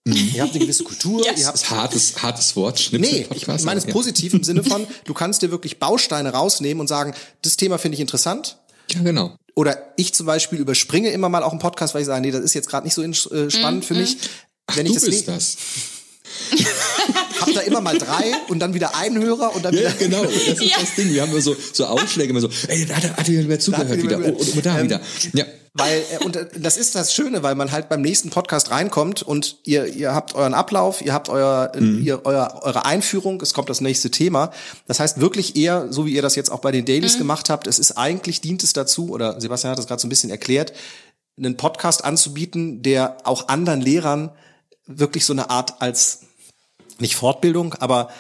ihr habt eine gewisse Kultur, Ja. ihr habt Das ist hartes, hartes Wort, Schnipsel Nee, ich meine es ja. positiv im Sinne von, du kannst dir wirklich Bausteine rausnehmen und sagen, das Thema finde ich interessant. Ja, genau. Oder ich zum Beispiel überspringe immer mal auch einen Podcast, weil ich sage, nee, das ist jetzt gerade nicht so äh, spannend für mich. Wenn ich Du das bist nicht, das. <laughs> hab da immer mal drei und dann wieder einen Hörer und dann Ja, wieder. ja, genau. Das ist Ja. <laughs> das Ding. Wir haben immer so, so Ausschläge, immer so, ey, da hat er, hat er wieder zugehört hat er wieder. wieder- Oh, und da Ähm, wieder. Ja. Weil, äh, und äh, das ist das Schöne, weil man halt beim nächsten Podcast reinkommt und ihr, ihr habt euren Ablauf, ihr habt euer, äh, Mhm. ihr, euer, eure Einführung, es kommt das nächste Thema. Das heißt wirklich eher, so wie ihr das jetzt auch bei den Dailies Mhm. gemacht habt, es ist eigentlich, dient es dazu, oder Sebastian hat das gerade so ein bisschen erklärt, einen Podcast anzubieten, der auch anderen Lehrern wirklich so eine Art als, nicht Fortbildung, aber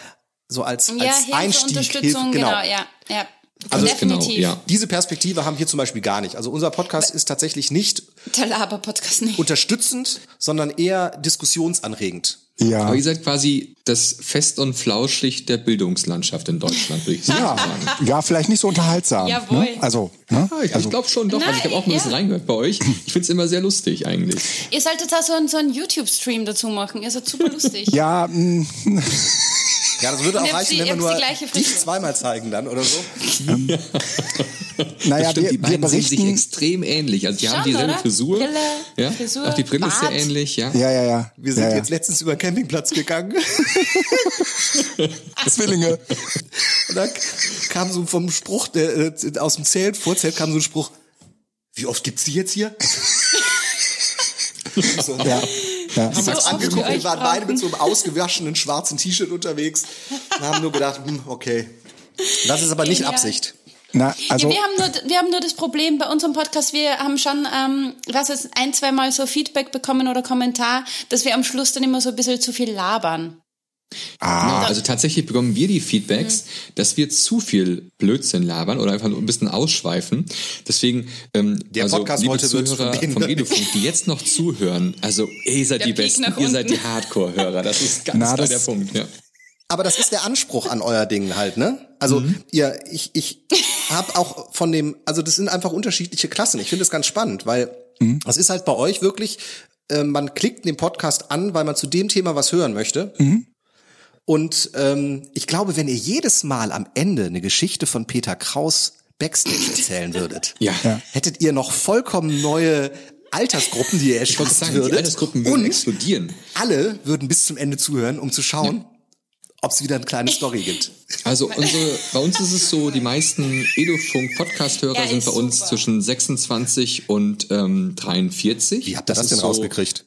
so als, Ja, als Hilfe, Einstieg, Unterstützung, Hilfe, genau. ja, ja. Also Definitiv. genau, ja. Diese Perspektive haben wir zum Beispiel gar nicht. Also unser Podcast ist tatsächlich nicht Der Laber-Podcast nicht. unterstützend, sondern eher diskussionsanregend. Ja. Aber ihr seid quasi das Fest und Flauschig der Bildungslandschaft in Deutschland, würde ich Ja, sagen. ja, vielleicht nicht so unterhaltsam. Jawohl. Ne? Also, ne? Ja, ich, also ich glaube schon doch. also ich habe auch mal ein bisschen ja. reingehört bei euch. Ich finde es immer sehr lustig eigentlich. Ihr solltet da so einen, so einen YouTube-Stream dazu machen. Ihr seid super lustig. ja, mh, <laughs> Ja, das würde auch reichen, wenn wir nur die dich zweimal zeigen dann oder so. <laughs> naja, stimmt, wir, die wir beiden sehen sich berichten. extrem ähnlich. Also die haben Schon, dieselbe oder? Frisur. Brille, ja? Frisur, auch die Brille ist sehr Bart. ähnlich, ja. Ja, ja, ja. Wir sind ja, ja. jetzt letztens über den Campingplatz gegangen <laughs> <laughs> Zwillinge. und da kam so vom Spruch, der, äh, aus dem Zelt, Vorzelt kam so ein Spruch, wie oft gibt's die jetzt hier? <laughs> so, Ja. ja. uns oft angeguckt, wir waren beide mit so einem ausgewaschenen schwarzen T-Shirt unterwegs und haben nur gedacht, hm, okay. Das ist aber nicht Genial. Absicht. Na, also, ja, wir, haben nur, wir haben nur das Problem bei unserem Podcast, wir haben schon ähm, was jetzt ein, zwei Mal so Feedback bekommen oder Kommentar, dass wir am Schluss dann immer so ein bisschen zu viel labern. Genau, also tatsächlich bekommen wir die Feedbacks, dass wir zu viel Blödsinn labern oder einfach nur ein bisschen ausschweifen. Deswegen, ähm, Der also, Podcast liebe heute wird Zuhörer von denen- vom Redefunk, die jetzt noch zuhören, also ihr seid Der die Peak Besten, ihr seid die unten. Hardcore-Hörer. Das ist <laughs> ganz Na, klar das- der Punkt. Ja. Aber das ist der Anspruch an euer Ding halt, ne? Also ihr, ich, ich habe auch von dem, also das sind einfach unterschiedliche Klassen. Ich finde das ganz spannend, weil das ist halt bei euch wirklich, äh, man klickt den Podcast an, weil man zu dem Thema was hören möchte. Und ähm, ich glaube, wenn ihr jedes Mal am Ende eine Geschichte von Peter Kraus Backstage <laughs> erzählen würdet, Ja. Ja. hättet ihr noch vollkommen neue Altersgruppen, die ihr erschließen sagen, die würdet. Altersgruppen würden und explodieren. alle würden bis zum Ende zuhören, um zu schauen, ob es wieder eine kleine Story gibt. Also unsere, bei uns ist es so, die meisten Edofunk-Podcast-Hörer Ja, sind bei uns super. zwischen 26 und ähm, 43. Wie habt ihr das, ist denn so, rausgekriegt?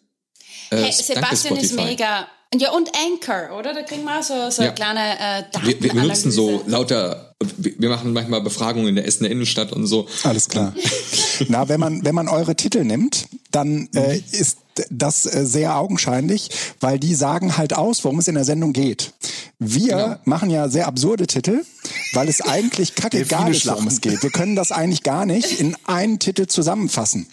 Äh, Hey, danke Sebastian ist mega. Ja, und Anchor, oder? Da kriegen wir auch so, so Ja. eine kleine äh, Wir, wir benutzen so lauter, wir machen manchmal Befragungen in der Essener Innenstadt und so. Alles klar. <laughs> Na, wenn man, wenn man eure Titel nimmt, dann äh, ist das äh, sehr augenscheinlich, weil die sagen halt aus, worum es in der Sendung geht. Wir Genau. machen ja sehr absurde Titel, weil es <laughs> eigentlich kacke gar nicht, worum schlachten. es geht. Wir können das eigentlich gar nicht in einen Titel zusammenfassen.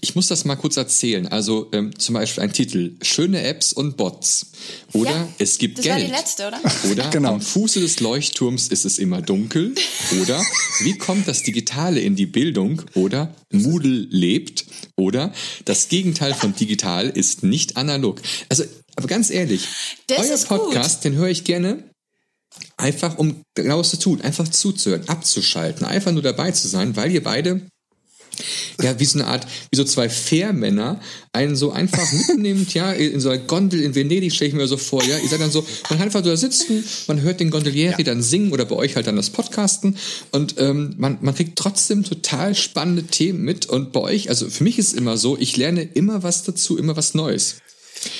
Ich muss das mal kurz erzählen. Also ähm, zum Beispiel ein Titel, schöne Apps und Bots. Oder Ja, es gibt das Geld. war die letzte, oder? <laughs> Oder Genau. am Fuße des Leuchtturms ist es immer dunkel. Oder wie kommt das Digitale in die Bildung? Oder Moodle lebt. Oder das Gegenteil von digital ist nicht analog. Also, aber ganz ehrlich, Das euer ist gut. Podcast, den höre ich gerne. Einfach um genau was zu tun, einfach zuzuhören, abzuschalten, einfach nur dabei zu sein, weil ihr beide ja, wie so eine Art, wie so zwei Fährmänner einen so einfach <laughs> mitnimmt, ja, in so einer Gondel in Venedig stelle ich mir so vor, ja, ihr seid dann so, man kann einfach so da sitzen, man hört den Gondolieri dann singen oder bei euch halt dann das Podcasten. Und ähm, man, man kriegt trotzdem total spannende Themen mit. Und bei euch, also für mich ist es immer so, ich lerne immer was dazu, immer was Neues.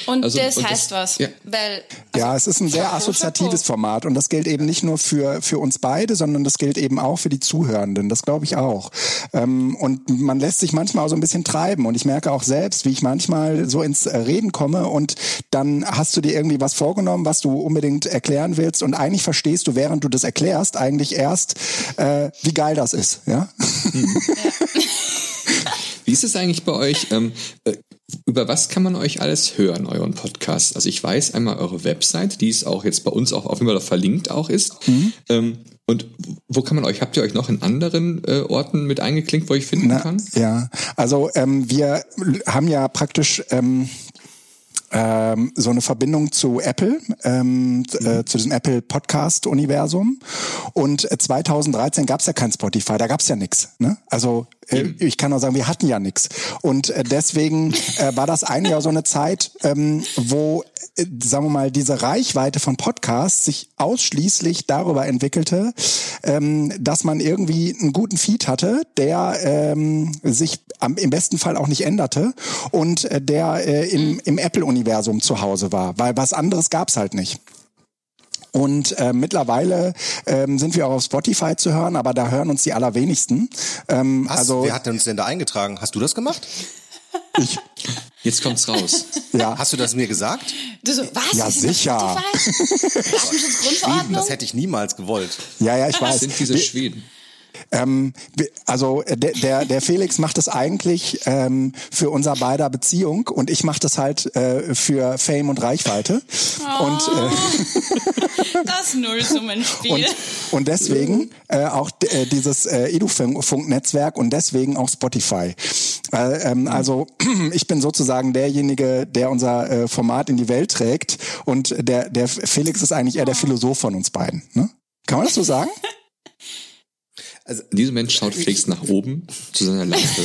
Und Also, das und das- heißt was. ja. Weil, Ja, es ist ein sehr assoziatives. Format und das gilt eben nicht nur für, für uns beide, sondern das gilt eben auch für die Zuhörenden. Das glaube ich auch. Ähm, und man lässt sich manchmal auch so ein bisschen treiben und ich merke auch selbst, wie ich manchmal so ins äh, Reden komme und dann hast du dir irgendwie was vorgenommen, was du unbedingt erklären willst und eigentlich verstehst du, während du das erklärst, eigentlich erst, äh, wie geil das ist. Ja? <laughs> Wie ist es eigentlich bei euch? Ähm, äh, über was kann man euch alles hören, euren Podcast? Also ich weiß einmal eure Website, die ist auch jetzt bei uns auch auf jeden Fall verlinkt auch ist. Ähm, und wo kann man euch, habt ihr euch noch in anderen äh, Orten mit eingeklinkt, wo ich finden Na, kann? Ja, also ähm, wir haben ja praktisch ähm, ähm, so eine Verbindung zu Apple, ähm, äh, zu diesem Apple Podcast Universum. Und äh, 2013 gab es ja kein Spotify, da gab es ja nix. Ne? Also äh, ich kann auch sagen, wir hatten ja nix. Und äh, deswegen äh, war das eigentlich auch so eine Zeit, ähm, wo äh, sagen wir mal, diese Reichweite von Podcasts sich ausschließlich darüber entwickelte, ähm, dass man irgendwie einen guten Feed hatte, der ähm, sich im besten Fall auch nicht änderte und äh, der äh, im, im Apple-Universum zu Hause war, weil was anderes gab's halt nicht. Und äh, mittlerweile ähm, sind wir auch auf Spotify zu hören, aber da hören uns die allerwenigsten. Ähm, Hast, also wer hat denn uns denn da eingetragen? Hast du das gemacht? ich, Jetzt kommt's raus. ja, Hast du das mir gesagt? du so, was? Ja, auf sicher. Datenschutzgrundverordnung? <laughs> Das hätte ich niemals gewollt. ja, ja, ich Das weiß. sind diese Schweden. Ähm, also äh, der, der, der Felix macht es eigentlich ähm, für unser beider Beziehung und ich mache das halt äh, für Fame und Reichweite. Und, äh, <laughs> Das Nullsummenspiel. und, und deswegen äh, auch äh, dieses äh, Edufunk-Netzwerk und deswegen auch Spotify. Äh, ähm, also <clears throat> ich bin sozusagen derjenige, der unser äh, Format in die Welt trägt und der, der Felix ist eigentlich eher der Philosoph von uns beiden. Ne? Kann man das so sagen? <laughs> In diesem Moment schaut Felix nach oben zu seiner Lampe. <laughs>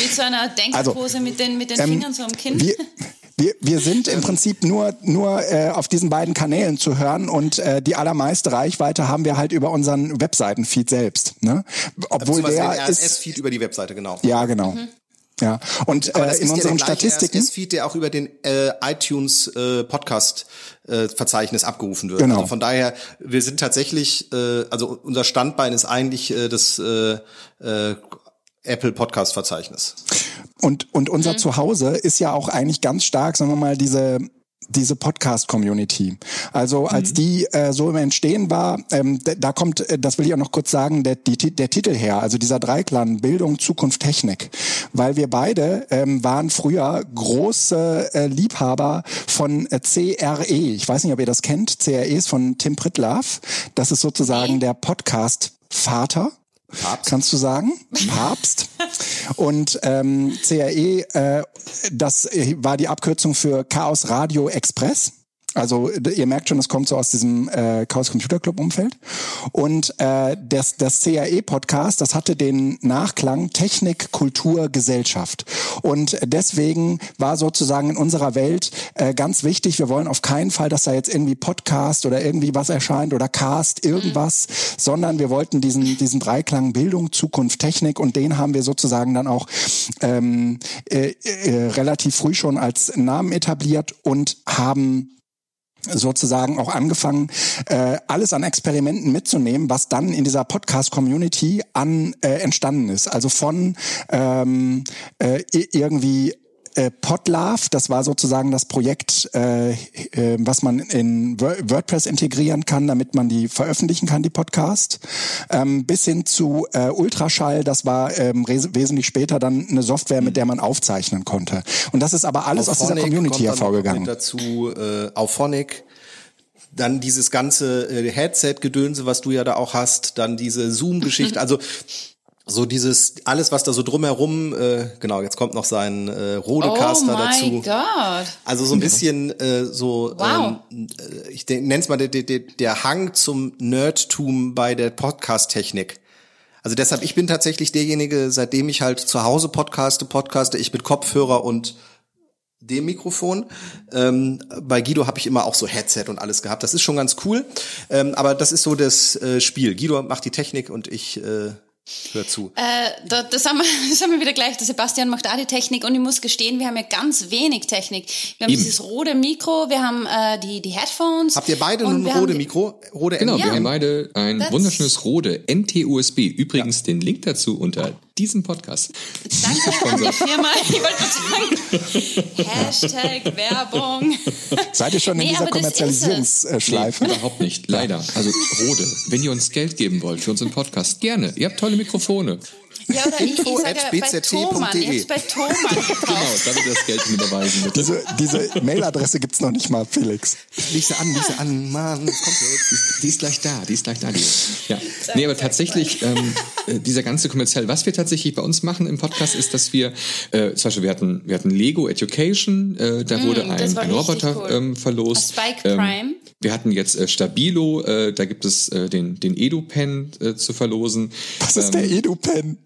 mit so einer Denkpose mit den, mit den Ähm, Fingern so am Kinn. Wir, wir, wir sind im Prinzip nur, nur äh, auf diesen beiden Kanälen zu hören und äh, die allermeiste Reichweite haben wir halt über unseren Webseitenfeed selbst. Ne? Obwohl der. RSS-Feed über die Webseite, genau. Ja, genau. Ja. Und äh, das in ist unseren ja Statistiken. RSS-Feed, der auch über den äh, iTunes äh, Podcast äh, Verzeichnis abgerufen wird. Genau. Also von daher, wir sind tatsächlich, äh, also unser Standbein ist eigentlich äh, das äh, äh, Apple Podcast Verzeichnis. Und, und unser Zuhause ist ja auch eigentlich ganz stark, sagen wir mal, diese diese Podcast-Community. Also als die äh, so im Entstehen war, ähm, da, kommt, äh, das will ich auch noch kurz sagen, der, die, der Titel her, also dieser Dreiklang Bildung, Zukunft, Technik. Weil wir beide ähm, waren früher große äh, Liebhaber von äh, CRE. Ich weiß nicht, ob ihr das kennt. CRE ist von Tim Pritlaff. Das ist sozusagen der Podcast-Vater. Papst. Kannst du sagen? <laughs> Papst. Und ähm, CRE, äh, das äh, war die Abkürzung für Chaos Radio Express. Also ihr merkt schon, es kommt so aus diesem äh, Chaos Computer Club Umfeld. Und äh, das, das CAE-Podcast, das hatte den Nachklang Technik, Kultur, Gesellschaft. Und deswegen war sozusagen in unserer Welt äh, ganz wichtig, wir wollen auf keinen Fall, dass da jetzt irgendwie Podcast oder irgendwie was erscheint oder Cast, irgendwas, mhm. sondern wir wollten diesen, diesen Dreiklang Bildung, Zukunft, Technik und den haben wir sozusagen dann auch ähm, äh, äh, relativ früh schon als Namen etabliert und haben sozusagen auch angefangen, äh, alles an Experimenten mitzunehmen, was dann in dieser Podcast-Community an äh, entstanden ist. Also von ähm, äh, irgendwie äh, Podlove, das war sozusagen das Projekt, äh, äh, was man in WordPress integrieren kann, damit man die veröffentlichen kann, die Podcast, ähm, bis hin zu äh, Ultraschall, das war ähm, wesentlich später dann eine Software, mit der man aufzeichnen konnte. Und das ist aber alles aus dieser Community hervorgegangen. dazu äh, Auphonic, dann dieses ganze äh, Headset-Gedönse, was du ja da auch hast, dann diese Zoom-Geschichte, <laughs> also so dieses alles was da so drumherum äh, genau jetzt kommt noch sein äh, Rodecaster oh dazu God. also so ein bisschen äh, so wow. ähm, äh, ich nenne es mal der, der, der Hang zum Nerdtum bei der Podcast Technik also deshalb ich bin tatsächlich derjenige seitdem ich halt zu Hause podcaste podcaste ich mit Kopfhörer und dem Mikrofon. Ähm, bei Guido habe ich immer auch so Headset und alles gehabt. Das ist schon ganz cool. Ähm, aber das ist so das äh, Spiel. Guido macht die Technik und ich äh, Hör zu. Äh, da, das, haben wir, <laughs> das haben wir wieder gleich. Der Sebastian macht auch die Technik und ich muss gestehen, wir haben ja ganz wenig Technik. Wir haben Eben. dieses rote Mikro, wir haben äh, die, die Headphones. Habt ihr beide ein rote Mikro? Rode genau, ja. wir haben beide ein That's wunderschönes Rode NT-USB. Übrigens ja. den Link dazu unter diesem Podcast. Danke an die Firma. Ich wollte sagen, Hashtag Werbung. Seid ihr schon nee, in dieser Kommerzialisierungsschleife? Nee, überhaupt nicht, leider. Also Rode, wenn ihr uns Geld geben wollt für unseren Podcast, gerne. Ihr habt tolle Mikrofone. Ja, oder Info ich, ich sage, bei Thomann, Thomann Genau, damit das Geld überweisen. Bitte. <laughs> Diese, diese Mailadresse gibt's noch nicht mal, Felix. Lies sie an, lies sie an, Mann, kommt jetzt. Die ist gleich da, die ist gleich da. Die ja. Nee, aber tatsächlich, ähm, äh, dieser ganze kommerziell, was wir tatsächlich bei uns machen im Podcast, ist, dass wir, äh, zum Beispiel, wir hatten, wir hatten Lego Education, äh, da mm, wurde ein, ein Roboter cool. ähm, verlost. Spike ähm, Prime. Wir hatten jetzt äh, Stabilo, äh, da gibt es äh, den, den EduPen äh, zu verlosen. Was ist ähm, der EduPen?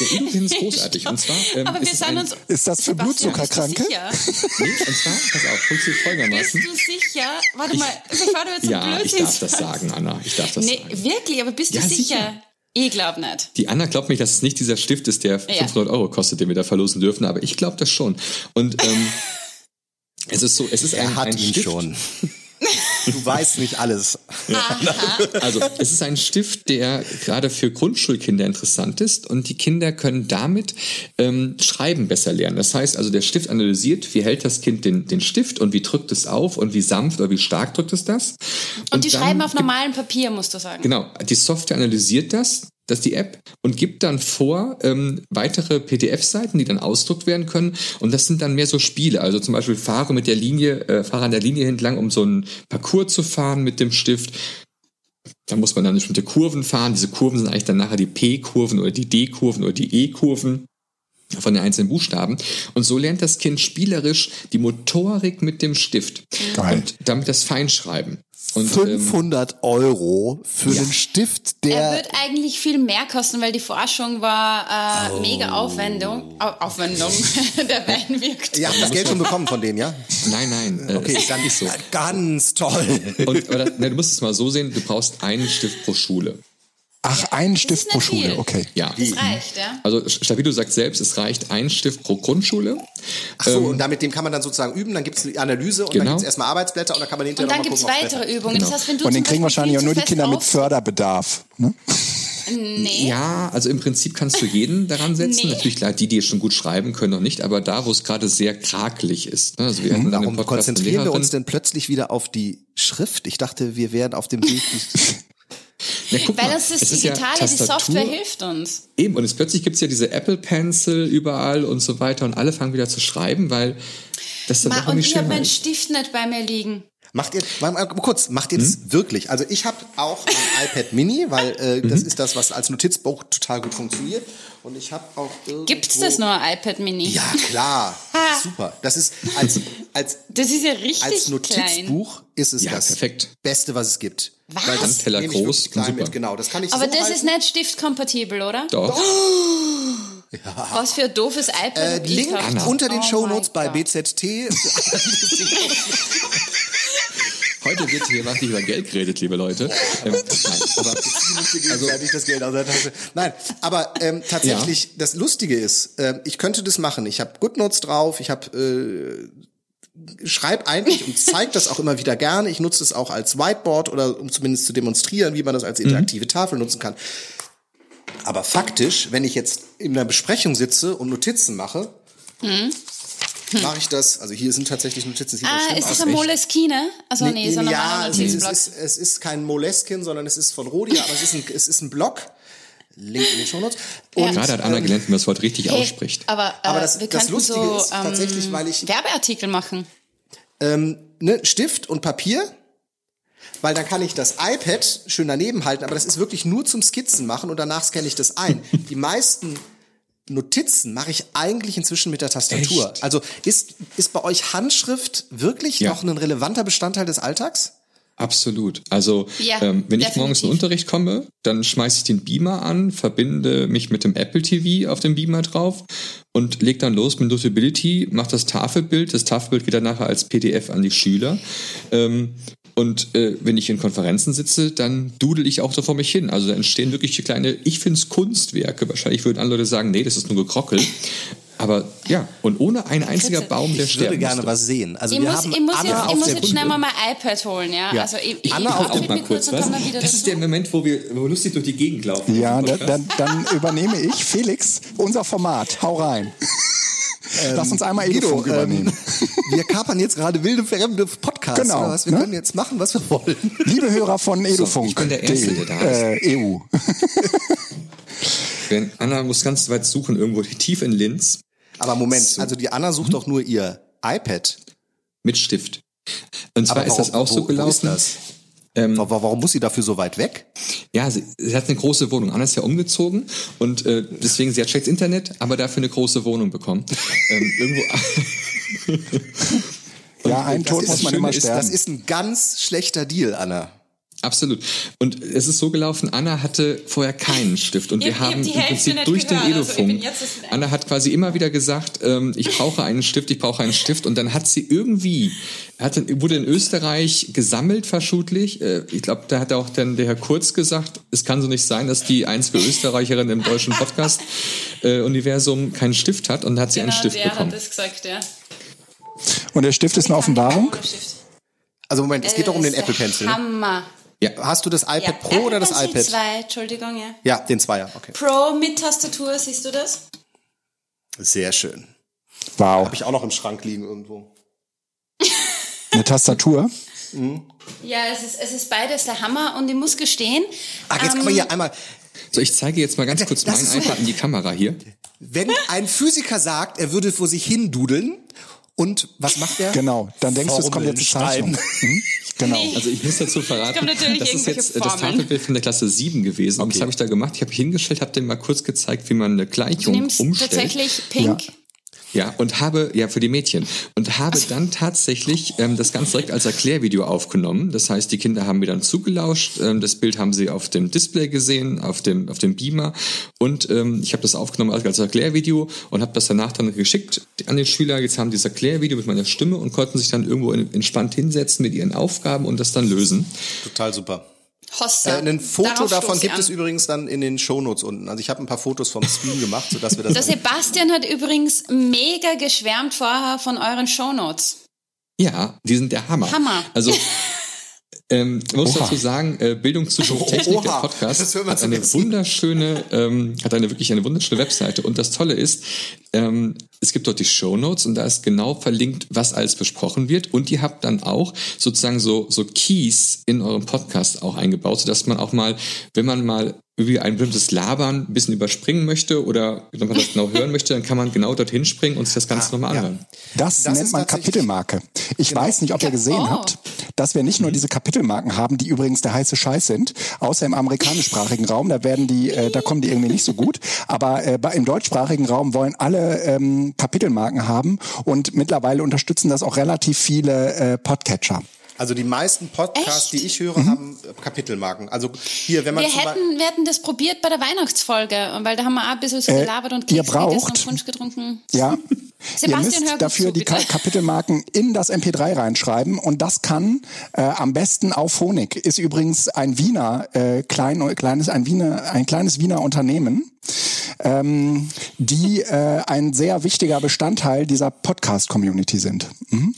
Der EduPen ist großartig. Und zwar, ähm, Aber wir ist, ein, uns, ist das für Blutzuckerkranke? Nee, und zwar, pass auf, funktioniert folgendermaßen. Bist du sicher? Warte mal, bevor du jetzt so Ja, ich darf das sagen, Anna. Ich darf das nee, sagen. Wirklich, aber bist du ja, sicher? sicher? Ich glaube nicht. Die Anna glaubt mich, dass es nicht dieser Stift ist, der ja. 500 Euro kostet, den wir da verlosen dürfen, aber ich glaube das schon. Und ähm, <laughs> es ist so, es ist er ein, hat ein ihn Stift. schon. <laughs> Du weißt nicht alles. Also es ist ein Stift, der gerade für Grundschulkinder interessant ist und die Kinder können damit ähm, Schreiben besser lernen. Das heißt also, der Stift analysiert, wie hält das Kind den, den Stift und wie drückt es auf und wie sanft oder wie stark drückt es das. Und, und die schreiben auf normalem Papier, musst du sagen. Genau, die Software analysiert das, das ist die App und gibt dann vor ähm, weitere PDF-Seiten, die dann ausdruckt werden können. Und das sind dann mehr so Spiele. Also zum Beispiel fahre mit der Linie, äh, fahre an der Linie entlang, um so einen Parcours zu fahren mit dem Stift. Da muss man dann bestimmte Kurven fahren. Diese Kurven sind eigentlich dann nachher die P-Kurven oder die D-Kurven oder die E-Kurven von den einzelnen Buchstaben. Und so lernt das Kind spielerisch die Motorik mit dem Stift. Geil. Und damit das Feinschreiben. Und, 500 ähm, Euro für ja. den Stift, der. Er wird eigentlich viel mehr kosten, weil die Forschung war äh, oh. mega Aufwendung. Au Aufwendung. <laughs> der Wein wirkt. Ihr habt das Geld schon bekommen von dem, ja? Nein, nein. Äh, okay, dann ist so. Ganz toll. Und, oder, ne, du musst es mal so sehen, du brauchst einen Stift pro Schule. Ach, ja, ein Stift pro Schule, viel. okay. Ja. Das reicht, ja. Also Stabido sagt selbst, es reicht ein Stift pro Grundschule. Ach so, ähm, und damit dem kann man dann sozusagen üben, dann gibt es die Analyse und genau. dann gibt es erstmal Arbeitsblätter und dann kann man hinterher Und dann gibt es weitere Übungen. Genau. Das heißt, wenn du und den kriegen wahrscheinlich auch nur die Kinder mit Förderbedarf. Ne? Nee. Ja, also im Prinzip kannst du jeden daran setzen. Nee. Natürlich klar, die, die schon gut schreiben können, noch nicht, aber da, wo es gerade sehr krakelig ist. Ne? Also wir mhm. Warum konzentrieren wir uns denn plötzlich wieder auf die Schrift? Ich dachte, wir wären auf dem Weg. <laughs> Ja, Weil das ist ist ja die Software hilft uns. Eben, und jetzt plötzlich gibt es ja diese Apple Pencil überall und so weiter und alle fangen wieder zu schreiben, weil das dann Ma, Und ich habe meinen Stift nicht bei mir liegen. Macht ihr, mal kurz, macht ihr das hm? wirklich? Also ich habe auch ein <laughs> iPad Mini, weil äh, das mhm. ist das, was als Notizbuch total gut funktioniert. Und ich habe auch Gibt's das nur iPad Mini? Ja, klar. <laughs> Super. Das ist als, als, Das ist ja richtig als klein. Notizbuch ist es Ja, das perfekt. Beste, was es gibt. Was? Weil das ich groß klein und super. mit, genau. Das kann ich Aber so das halten. ist nicht stiftkompatibel, oder? Doch. Was für ein doofes iPad. Äh, Link unter den Oh Shownotes mein bei. BZT. <laughs> Heute wird hier was über Geld geredet, liebe Leute. Ähm, nein, aber, gegenseitig das Geld aus der Tasche. Nein, aber ähm, tatsächlich, das Lustige ist, ähm, ich könnte das machen. Ich habe GoodNotes drauf, ich habe äh, schreib eigentlich und zeige das auch immer wieder gerne. Ich nutze es auch als Whiteboard oder um zumindest zu demonstrieren, wie man das als interaktive Tafel nutzen kann. Aber faktisch, wenn ich jetzt in einer Besprechung sitze und Notizen mache, mache ich das. Also hier sind tatsächlich Notizen. Ah, schlimm ist ein Moleskine? Also nee, so ein ja, normaler also es, ist, es ist kein Moleskin, sondern es ist von Rhodia, aber es ist ein, es ist ein Block. Link in den Shownotes. Und, gerade hat Anna gelernt, wie man das Wort richtig Hey, ausspricht. Aber, äh, Aber das- wir das Lustige so ist tatsächlich, weil ich- Werbeartikel machen. ähm, ne, Stift und Papier, weil dann kann ich das iPad schön daneben halten, aber das ist wirklich nur zum Skizzen machen und danach scanne ich das ein. Die meisten Notizen mache ich eigentlich inzwischen mit der Tastatur. Echt? Also ist, ist bei euch Handschrift wirklich Ja. noch ein relevanter Bestandteil des Alltags? Absolut. Also Ja, ähm, wenn ich morgens in den definitiv. Unterricht komme, dann schmeiße ich den Beamer an, verbinde mich mit dem Apple TV auf dem Beamer drauf und leg dann los mit Notability, mache das Tafelbild. Das Tafelbild geht dann nachher als PDF an die Schüler. Ähm, und äh, wenn ich in Konferenzen sitze, dann dudel ich auch da vor mich hin. Also da entstehen wirklich kleine, ich finde es Kunstwerke. Wahrscheinlich würden andere Leute sagen, nee, das ist nur Gekrockel. Aber ja, und ohne ein einziger Kritzel. Baum, der Ich würde sterben gerne musste. was sehen. Also Ich wir muss, haben ich muss Anna jetzt, auf ich muss jetzt schnell mal mein iPad holen, ja. Ja. Also ich, ich Anna auf verabschiede der- mich kurz dann wieder Das ist der dazu. Moment, wo wir, wo wir lustig durch die Gegend laufen. Ja, da, dann, dann übernehme ich, Felix, unser Format. Hau rein. Lass uns einmal Guido, ähm, übernehmen. <laughs> wir kapern jetzt gerade wilde, fremde Podcasts. Genau, Oder was? Wir ne? können jetzt machen, was wir wollen. Liebe Hörer von Edofunk. ich bin der Erste, der da ist. Äh, EU. <laughs> Wenn Anna muss ganz weit suchen, irgendwo tief in Linz Aber Moment, So. also die Anna sucht doch nur ihr iPad. mit Stift. Und zwar Aber ist das warum- auch so wo- wo gelaufen. Ist? Ähm, Wa- wa- Warum muss sie dafür so weit weg? Ja, sie, sie hat eine große Wohnung. Anna ist ja umgezogen und äh, deswegen, sie hat schlechtes Internet, aber dafür eine große Wohnung bekommen. ähm, <laughs> irgendwo. Ja, einen das Tod ist muss man Schöne immer ist, sterben. Das ist ein ganz schlechter Deal, Anna. Absolut. Und es ist so gelaufen, Anna hatte vorher keinen Stift und Ich wir ich haben im Prinzip durch den gehört, also bin Edofunk. das- Anna hat quasi immer wieder gesagt, ähm, ich brauche einen Stift, ich brauche einen Stift und dann hat sie irgendwie, hat, wurde in Österreich gesammelt verschutlich. Äh, ich glaube, da hat auch dann der Herr Kurz gesagt, es kann so nicht sein, dass die einzige Österreicherin im deutschen Podcast-Universum keinen Stift hat und dann hat sie einen Genau, Stift der bekommen. hat das gesagt, ja. Und der Stift ist eine Offenbarung? Also Moment, es geht doch um den Äh, Apple Pencil. Hammer. Hast du das iPad Ja, Pro oder das iPad? 2, Entschuldigung, ja. Ja, den Zweier, okay. Pro mit Tastatur, siehst du das? Sehr schön. Wow. Habe ich auch noch im Schrank liegen irgendwo. <laughs> Eine Tastatur? Ja, es ist, es ist beides der Hammer und ich muss gestehen, Ach, jetzt ähm, guck mal hier einmal. So, ich zeige jetzt mal ganz kurz Das mein iPad in die Kamera hier. Wenn ein Physiker sagt, er würde vor sich hin dudeln und was macht er? Genau. Dann denkst du, es kommt jetzt eine Formeln Zeichnung. Hm? Genau. Nee. <laughs> Also ich muss dazu verraten, das ist jetzt äh, das Formeln. Tafelbild von der Klasse 7 gewesen. Und was habe ich da gemacht? Ich habe hingestellt, habe denen mal kurz gezeigt, wie man eine du Gleichung nimmst umstellt. tatsächlich Pink. Ja, und habe, ja, für die Mädchen. Und habe dann tatsächlich ähm, das Ganze direkt als Erklärvideo aufgenommen. Das heißt, die Kinder haben mir dann zugelauscht. Ähm, das Bild haben sie auf dem Display gesehen, auf dem, auf dem Beamer. Und ähm, ich habe das aufgenommen als, als Erklärvideo und habe das danach dann geschickt an den Schüler. Jetzt haben die das Erklärvideo mit meiner Stimme und konnten sich dann irgendwo in, entspannt hinsetzen mit ihren Aufgaben und das dann lösen. Total super. Hossa. Äh, ein Foto Darauf davon gibt an. es übrigens dann in den Shownotes unten. Also ich habe ein paar Fotos vom Stream <laughs> gemacht, sodass wir das. Der Sebastian hat übrigens mega geschwärmt vorher von euren Shownotes. Ja, die sind der Hammer. Hammer. Also <laughs> ähm, ich muss Oha. dazu sagen, äh, Bildung Zukunft <laughs> Technik, der. Podcast, hat eine wunderschöne, ähm, hat eine wirklich eine wunderschöne Webseite. Und das Tolle ist, ähm, es gibt dort die Show Notes und da ist genau verlinkt, was alles besprochen wird. Und ihr habt dann auch sozusagen so so Keys in eurem Podcast auch eingebaut, sodass man auch mal, wenn man mal irgendwie ein bestimmtes Labern ein bisschen überspringen möchte oder wenn man das genau hören möchte, dann kann man genau dorthin springen und sich das Ganze nochmal ja. anhören. Das, Das nennt ist man Kapitelmarke. Ich weiß nicht, ob ihr gesehen Oh. habt, dass wir nicht nur diese Kapitelmarken haben, die übrigens der heiße Scheiß sind, außer im amerikanischsprachigen Raum, da werden die, äh, da kommen die irgendwie nicht so gut. Aber äh, im deutschsprachigen Raum wollen alle ähm, Kapitelmarken haben und mittlerweile unterstützen das auch relativ viele äh, Podcatcher. Also die meisten Podcasts, Echt? die ich höre, haben äh, Kapitelmarken. Also hier, wenn man Wir hätten, wir hätten das probiert bei der Weihnachtsfolge, weil da haben wir auch ein bisschen so Äh, gelabert und ihr Kekse gegessen braucht- und Punsch getrunken. Ja. <laughs> Sebastian, Ihr müsst dafür zu, die bitte. Kapitelmarken in das MP3 reinschreiben und das kann äh, am besten auf Phonik. Ist übrigens ein Wiener äh, klein, kleines ein Wiener ein kleines Wiener Unternehmen, ähm, die äh, ein sehr wichtiger Bestandteil dieser Podcast Community sind. Mhm.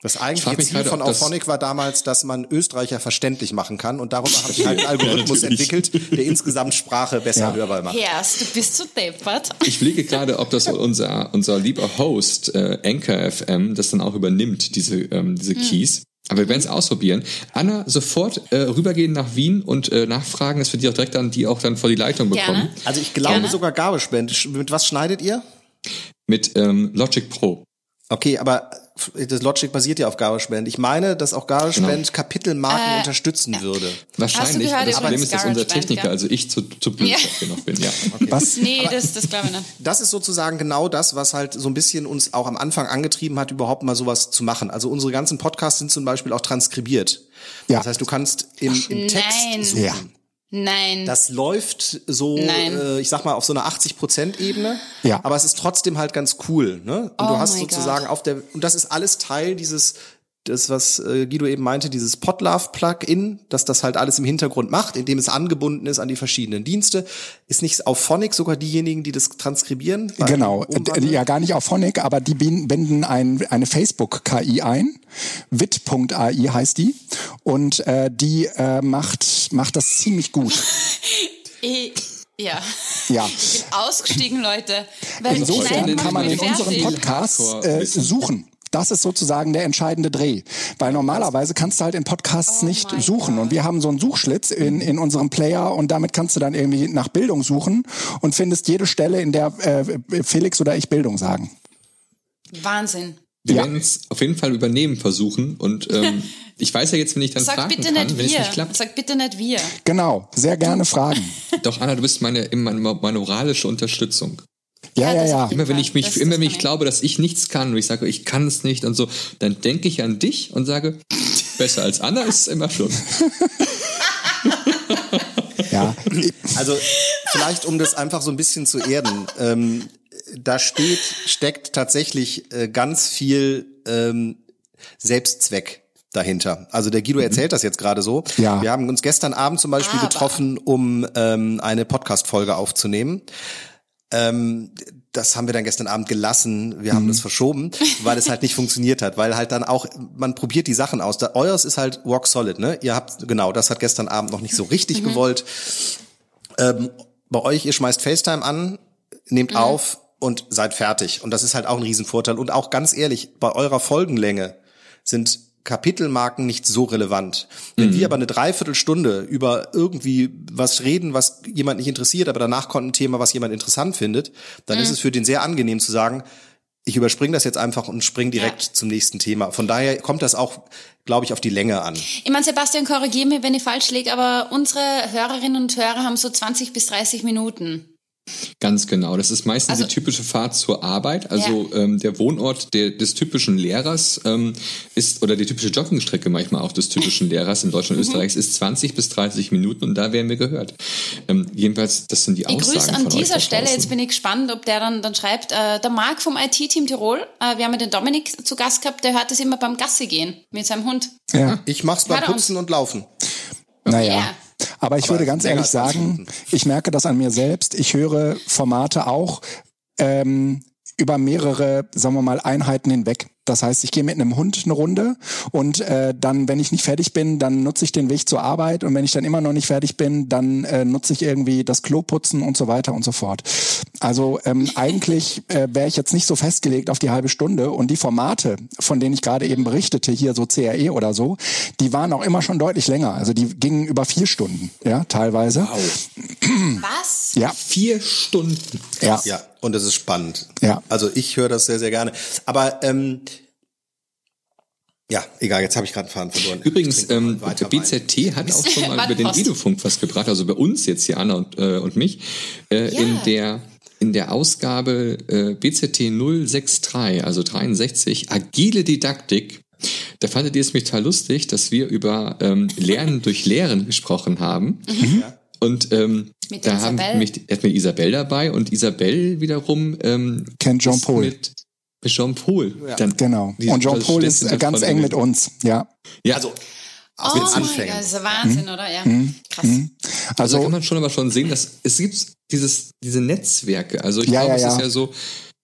Das eigentliche Ziel von Auphonic war damals, dass man Österreicher verständlich machen kann und darüber haben sie halt einen Algorithmus natürlich. entwickelt, der insgesamt Sprache besser Ja. hörbar macht. Herst, du bist so deppert. Ich blicke gerade, ob das unser, unser lieber Host, äh, Anchor FM, das dann auch übernimmt, diese, ähm, diese Hm. Keys. Aber wir werden es ausprobieren. Anna, sofort äh, rübergehen nach Wien und äh, nachfragen, dass wir die auch direkt dann, die auch dann vor die Leitung bekommen. Gerne. Also ich glaube Gerne. sogar Gabelspend. Mit was schneidet ihr? Mit ähm, Logic Pro. Okay, aber das Logic basiert ja auf Garageband. Ich meine, dass auch Garageband Genau. Kapitelmarken Äh, unterstützen würde. Wahrscheinlich. aber das Problem ist, dass unser Techniker, gell? also ich, zu, zu blöd Ja. noch bin. Ja. Was? Nee, das, das glaube ich nicht. Das ist sozusagen genau das, was halt so ein bisschen uns auch am Anfang angetrieben hat, überhaupt mal sowas zu machen. Also unsere ganzen Podcasts sind zum Beispiel auch transkribiert. Ja. Das heißt, du kannst im, im Text nein. suchen. Ja. Nein. Das läuft so, Nein. äh, ich sag mal, auf so einer 80-Prozent-Ebene. Ja. Aber es ist trotzdem halt ganz cool. Ne? Und Oh du hast sozusagen auf der, und das ist alles Teil dieses, das, was äh, Guido eben meinte, dieses Podlove-Plugin, dass das halt alles im Hintergrund macht, indem es angebunden ist an die verschiedenen Dienste. Ist nicht auf Phonic sogar diejenigen, die das transkribieren? Genau, Umwandeln? Ja gar nicht auf Phonic, aber die bin- binden ein, eine Facebook-KI ein. Wit.ai heißt die. Und äh, die äh, macht, macht das ziemlich gut. <laughs> Ja. Ja. Ich bin ausgestiegen, Leute. Weil Insofern kann man in fertig. Podcasts äh, suchen. Das ist sozusagen der entscheidende Dreh. Weil normalerweise kannst du halt in Podcasts Oh nicht suchen. Und wir haben so einen Suchschlitz in, in unserem Player und damit kannst du dann irgendwie nach Bildung suchen und findest jede Stelle, in der äh, Felix oder ich Bildung sagen. Wahnsinn. Wir Ja. werden es auf jeden Fall übernehmen versuchen. Und ähm, <laughs> ich weiß ja jetzt, wenn ich dann Sag fragen bitte kann, nicht wenn es wir. nicht klappt. Sag bitte nicht wir. Genau, sehr gerne fragen. Doch, Anna, du bist meine, meine, meine moralische Unterstützung. Ja, ja, ja. Immer wenn ich mich, Das- immer wenn ich glaube, dass ich nichts kann und ich sage, ich kann es nicht und so, dann denke ich an dich und sage, besser als Anna ist es immer schon. <laughs> ja. Also vielleicht, um das einfach so ein bisschen zu erden, ähm, da steht, steckt tatsächlich äh, ganz viel ähm, Selbstzweck dahinter. Also der Guido erzählt das jetzt gerade so. Ja. Wir haben uns gestern Abend zum Beispiel Aber- getroffen, um ähm, eine Podcast-Folge aufzunehmen. Ähm, das haben wir dann gestern Abend gelassen. Wir haben das verschoben, weil es halt nicht <laughs> funktioniert hat, weil halt dann auch man probiert die Sachen aus. Da, eures ist halt rock solid, ne? Ihr habt genau, das hat gestern Abend noch nicht so richtig gewollt. Ähm, bei euch, ihr schmeißt FaceTime an, nehmt auf und seid fertig. Und das ist halt auch ein Riesenvorteil. Und auch ganz ehrlich, bei eurer Folgenlänge sind Kapitelmarken nicht so relevant. Wenn wir aber eine Dreiviertelstunde über irgendwie was reden, was jemand nicht interessiert, aber danach kommt ein Thema, was jemand interessant findet, dann ist es für den sehr angenehm zu sagen, ich überspringe das jetzt einfach und spring direkt Ja. zum nächsten Thema. Von daher kommt das auch, glaube ich, auf die Länge an. Ich meine, Sebastian, korrigier mich, wenn ich falsch liege, aber unsere Hörerinnen und Hörer haben so 20 bis 30 Minuten. Ganz genau. Das ist meistens Also- die typische Fahrt zur Arbeit. Also ähm, der Wohnort der, des typischen Lehrers ähm, ist, oder die typische Joggingstrecke manchmal auch des typischen <laughs> Lehrers in Deutschland und Mhm. Österreichs ist 20 bis 30 Minuten und da werden wir gehört. Ähm, jedenfalls, das sind die Ich Aussagen grüße an dieser Stelle, jetzt bin ich gespannt, ob der dann, dann schreibt, äh, der Marc vom IT-Team Tirol, äh, wir haben ja den Dominik zu Gast gehabt, der hört das immer beim Gassi gehen mit seinem Hund. ja. Ich mach's beim. Putzen und Laufen. Naja. Ja. Aber ich Aber würde ganz ehrlich als 20 sagen, ich merke das an mir selbst. Ich höre Formate auch ähm, über mehrere, sagen wir mal, Einheiten hinweg. Das heißt, ich gehe mit einem Hund eine Runde und äh, dann, wenn ich nicht fertig bin, dann nutze ich den Weg zur Arbeit und wenn ich dann immer noch nicht fertig bin, dann äh, nutze ich irgendwie das Klo putzen und so weiter und so fort. Also ähm, eigentlich äh, wäre ich jetzt nicht so festgelegt auf die halbe Stunde und die Formate, von denen ich gerade eben berichtete, hier so CRE oder so, die waren auch immer schon deutlich länger. Also die gingen über vier Stunden, ja, teilweise. Wow. Was? Ja. Vier Stunden. Ja. Ja, und es ist spannend. Ja. Also ich höre das sehr, sehr gerne. Aber ähm, ja, egal, jetzt habe ich gerade einen Faden verloren. Übrigens, ähm. BZT hat auch schon mal <laughs> über den. Edufunk was gebracht, also bei uns jetzt hier Anna und, äh, und mich, äh, Ja. in der in der Ausgabe äh, BZT 063, also 63, agile Didaktik. Da fandet ihr es mich total lustig, dass wir über ähm, Lernen <laughs> durch Lehren gesprochen haben. Und ähm, Mit der da haben Isabel. mich, hatten wir Isabel dabei und Isabel wiederum ähm, Kennt ist Paul. Mit Jean Paul. Dann, Genau. Und Jean Paul ist ganz eng mit uns, ja. Ja, Also Oh mein Anfängen. Gott, das ist ja Wahnsinn, oder? Ja. Krass. Also, da Also kann man schon aber schon sehen, dass es gibt dieses, diese Netzwerke. Also ich Ja, glaube, ja, es ja. ist ja so,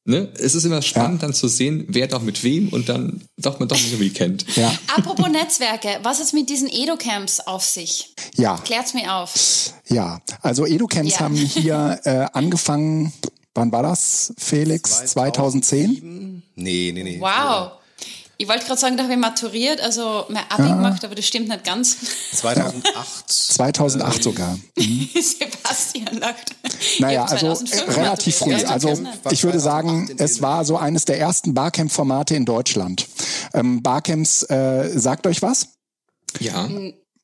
ne, es ist immer spannend dann zu sehen, wer doch mit wem und dann doch man doch nicht irgendwie kennt. ja, Apropos Netzwerke, was ist mit diesen Edo-Camps auf sich? ja, Klärt's mir auf. ja. Also Educamps Ja. haben hier äh, angefangen. Wann war das, Felix? 2010? Nee, nee, nee. Wow. Ich wollte gerade sagen, da habe ich maturiert, also mein Abi gemacht, aber das stimmt nicht ganz. <laughs> 2008. 2008 sogar. <laughs> Sebastian lacht. Naja, also 2005 äh, relativ früh. Also Ja, ich würde 2008 sagen, es war so eines der ersten Barcamp-Formate in Deutschland. Ähm, Barcamps, äh, sagt euch was? Ja.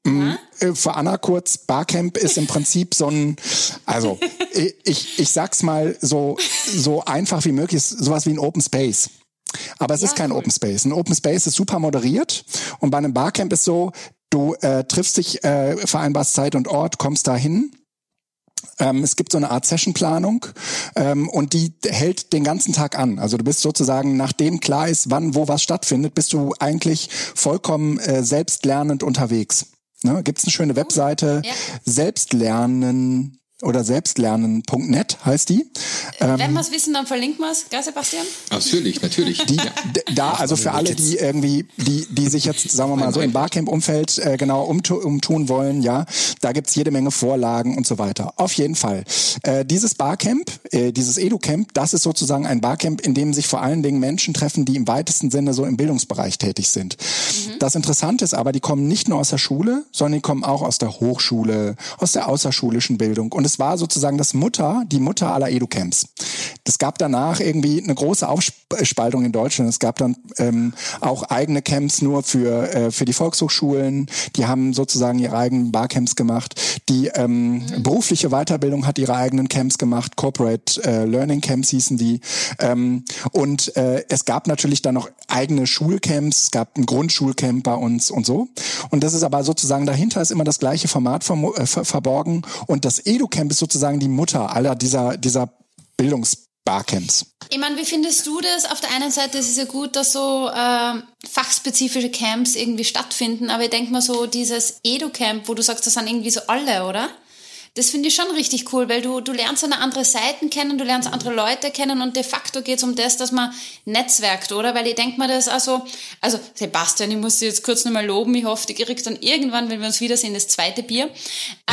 Äh, Für Anna kurz, Barcamp ist im Prinzip so ein, also <laughs> ich, ich, sag's mal so, so einfach wie möglich, sowas wie ein Open Space. Aber es Ja, ist kein cool. Open Space. Ein Open Space ist super moderiert und bei einem Barcamp ist so, du äh, triffst dich, äh, vereinbarst Zeit und Ort, kommst dahin. Ähm, es gibt so eine Art Sessionplanung ähm, und die hält den ganzen Tag an. Also du bist sozusagen, nachdem klar ist, wann, wo was stattfindet, bist du eigentlich vollkommen äh, selbstlernend unterwegs. Ne? Gibt es eine schöne Webseite, Ja. Selbstlernen oder selbstlernen.net heißt die. Wenn wir es wissen, dann verlinken wir es. Gell, Sebastian? Natürlich, natürlich. Die, ja. da, also für alle, die irgendwie, die, die sich jetzt, <laughs> sagen wir mal, so im Barcamp-Umfeld äh, genau umtu umtun wollen, ja, da gibt's jede Menge Vorlagen und so weiter. Auf jeden Fall. Äh, dieses Barcamp, äh, dieses Edu-Camp, das ist sozusagen ein Barcamp, in dem sich vor allen Dingen Menschen treffen, die im weitesten Sinne so im Bildungsbereich tätig sind. Das Interessante ist aber, die kommen nicht nur aus der Schule, sondern die kommen auch aus der Hochschule, aus der außerschulischen Bildung. Und es war sozusagen das Mutter, die Mutter aller Edu-Camps. Es gab danach irgendwie eine große Aufspaltung in Deutschland. Es gab dann ähm, auch eigene Camps nur für, äh, für die Volkshochschulen. Die haben sozusagen ihre eigenen Barcamps gemacht. Die ähm, berufliche Weiterbildung hat ihre eigenen Camps gemacht. Corporate äh, Learning Camps hießen die. Ähm, und äh, es gab natürlich dann noch eigene Schulcamps. Es gab ein Grundschulcamp bei uns und so. Und das ist aber sozusagen dahinter ist immer das gleiche Format äh, ver verborgen. Und das Edu-Camp ist sozusagen die Mutter aller dieser, dieser Bildungsbarcamps. Ich meine, wie findest du das? Auf der einen Seite ist es ja gut, dass so ähm, fachspezifische Camps irgendwie stattfinden, aber ich denke mal so dieses Edu-Camp, wo du sagst, das sind irgendwie so alle, oder? Das finde ich schon richtig cool, weil du, du lernst eine andere Seiten kennen, du lernst andere Leute kennen und de facto geht es um das, dass man netzwerkt, oder? Weil ich denke mir das also, also Sebastian, ich muss dich jetzt kurz nochmal loben, ich hoffe, du kriegst dann irgendwann, wenn wir uns wiedersehen, das zweite Bier.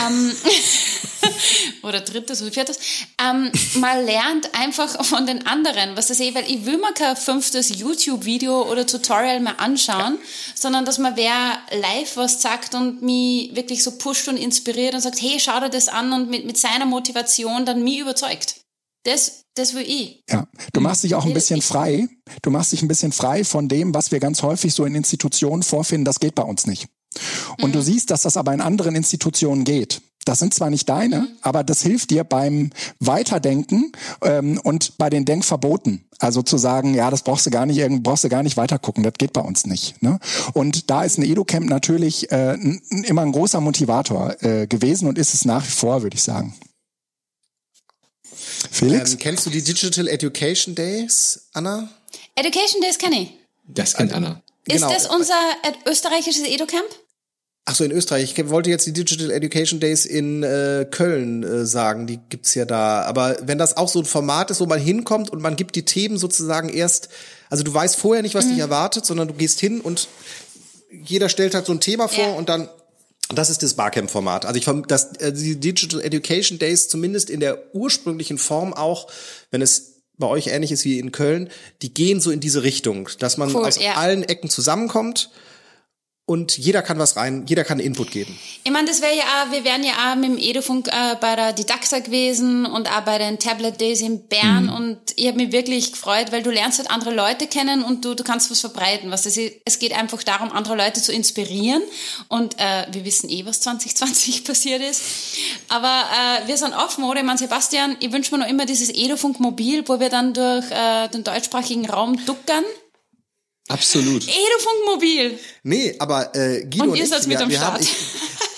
Ähm, <laughs> oder drittes oder viertes. Ähm, man lernt einfach von den anderen, was das eh, weil ich will mir kein fünftes YouTube-Video oder Tutorial mehr anschauen, sondern dass man wer live was sagt und mich wirklich so pusht und inspiriert und sagt, hey, schau dir das an und mit, mit seiner Motivation dann mich überzeugt. Das, das will ich. Ja, du machst dich auch ein bisschen frei. Du machst dich ein bisschen frei von dem, was wir ganz häufig so in Institutionen vorfinden. Das geht bei uns nicht. Und du siehst, dass das aber in anderen Institutionen geht. Das sind zwar nicht deine, aber das hilft dir beim Weiterdenken ähm, und bei den Denkverboten. Also zu sagen, ja, das brauchst du gar nicht, irgend- brauchst du gar nicht weitergucken, das geht bei uns nicht. Ne? Und da ist ein Edu-Camp natürlich äh, immer ein großer Motivator äh, gewesen und ist es nach wie vor, würde ich sagen. Felix? Ähm, kennst du die Digital Education Days, Anna? Education Days kenne ich. Das kennt Anna. Ist Genau. das unser österreichisches Edu-Camp? Ach so, in Österreich. Ich wollte jetzt die Digital Education Days in äh, Köln äh, sagen, die gibt's ja da. Aber wenn das auch so ein Format ist, wo man hinkommt und man gibt die Themen sozusagen erst, also du weißt vorher nicht, was mhm. dich erwartet, sondern du gehst hin und jeder stellt halt so ein Thema vor ja. und dann das ist das Barcamp-Format. Also ich das äh, die Digital Education Days zumindest in der ursprünglichen Form auch, wenn es bei euch ähnlich ist wie in Köln, die gehen so in diese Richtung, dass man cool, aus ja. allen Ecken zusammenkommt und jeder kann was rein, jeder kann Input geben. Ich meine, das wäre ja auch, wir wären ja auch mit dem Edufunk äh, bei der Didaxa gewesen und auch bei den Tablet Days in Bern mhm. und ich habe mich wirklich gefreut, weil du lernst halt andere Leute kennen und du, du kannst was verbreiten. Was das ist, es geht einfach darum, andere Leute zu inspirieren und äh, wir wissen eh, was 2020 <laughs> passiert ist. Aber äh, wir sind offen, oder? Ich meine, Sebastian, ich wünsche mir noch immer dieses Edufunk Mobil, wo wir dann durch äh, den deutschsprachigen Raum duckern Absolut. Edufunkmobil. Nee, aber äh, Guido und, und ihr seid mit am Start. Haben, ich,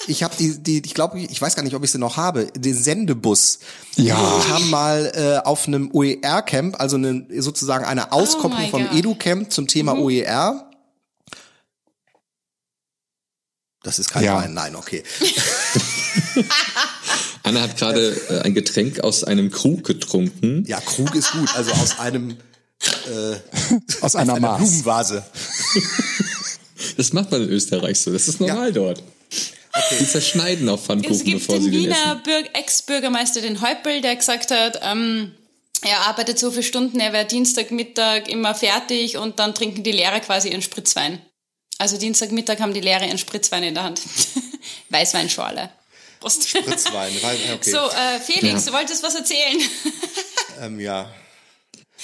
ich habe die, die, ich glaube, ich weiß gar nicht, ob ich sie noch habe, den Sendebus. Ja. Wir haben mal äh, auf einem OER-Camp, also eine, sozusagen eine Auskopplung oh vom Edu-Camp zum Thema mhm. OER. Das ist kein ja. Wein, nein, okay. <laughs> <laughs> Anna hat gerade äh, ein Getränk aus einem Krug getrunken. Ja, Krug ist gut, also aus einem äh, aus einer, einer Blumenvase. Das macht man in Österreich so. Das ist normal ja. dort. Okay. Die zerschneiden auf Pfannkuchen, es gibt bevor den sie den Wiener Ex-Bürgermeister, den Häupl, der gesagt hat, ähm, er arbeitet so viele Stunden, er wäre Dienstagmittag immer fertig und dann trinken die Lehrer quasi ihren Spritzwein. Also Dienstagmittag haben die Lehrer ihren Spritzwein in der Hand. <laughs> Weißweinschorle. Prost. Spritzwein, okay. So, äh, Felix, ja. du wolltest was erzählen. <laughs> Ähm, ja,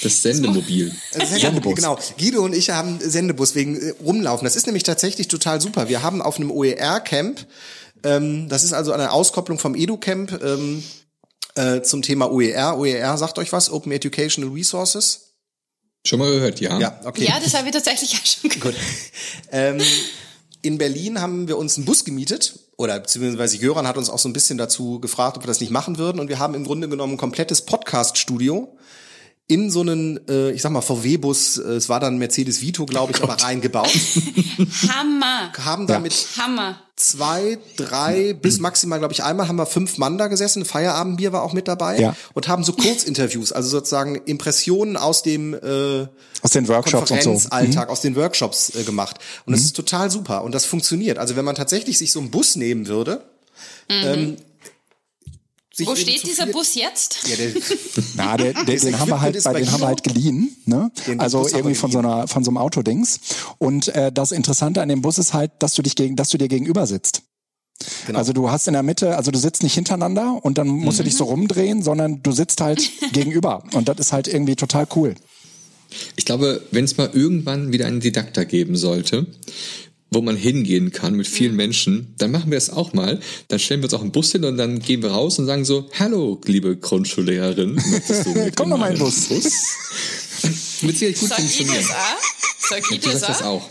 das Sendemobil. <laughs> Sendebus. Genau. Guido und ich haben Sendebus wegen äh, rumlaufen. Das ist nämlich tatsächlich total super. Wir haben auf einem OER-Camp, ähm, das ist also eine Auskopplung vom Edu-Camp ähm, äh, zum Thema OER. OER sagt euch was? Open Educational Resources. Schon mal gehört, ja. Ja, okay. Ja, das habe ich tatsächlich auch schon gehört. Gut. Ähm, in Berlin haben wir uns einen Bus gemietet oder beziehungsweise Jöran hat uns auch so ein bisschen dazu gefragt, ob wir das nicht machen würden und wir haben im Grunde genommen ein komplettes Podcast-Studio in so einen, äh, ich sag mal, VW-Bus, äh, es war dann Mercedes Vito, glaube ich, oh aber reingebaut. <laughs> Hammer. Haben damit ja. Hammer. zwei, drei, bis maximal, glaube ich, einmal haben wir fünf Mann da gesessen, Feierabendbier war auch mit dabei ja. und haben so Kurzinterviews, also sozusagen Impressionen aus dem äh, aus den Workshops und so. Alltag, mhm. aus den Workshops äh, gemacht. Und das mhm. ist total super und das funktioniert. Also wenn man tatsächlich sich so einen Bus nehmen würde, mhm. ähm, wo steht dieser Bus jetzt? Ja, der, <laughs> na, der, der, den haben wir halt, bei, den haben wir halt geliehen, ne? also irgendwie von so einer, von so einem Autodings. Und äh, das Interessante an dem Bus ist halt, dass du dich gegen, dass du dir gegenüber sitzt. Genau. Also du hast in der Mitte, also du sitzt nicht hintereinander und dann musst mhm. du dich so rumdrehen, sondern du sitzt halt <laughs> gegenüber. Und das ist halt irgendwie total cool. Ich glaube, wenn es mal irgendwann wieder einen Didakter geben sollte, wo man hingehen kann mit vielen mhm. Menschen, dann machen wir es auch mal. Dann stellen wir uns auch einen Bus hin und dann gehen wir raus und sagen so, hallo, liebe Grundschullehrerin, <laughs> Komm doch mal in den Bus. Bus? Mit Sicherheit gut funktionieren. Sag ich das das auch.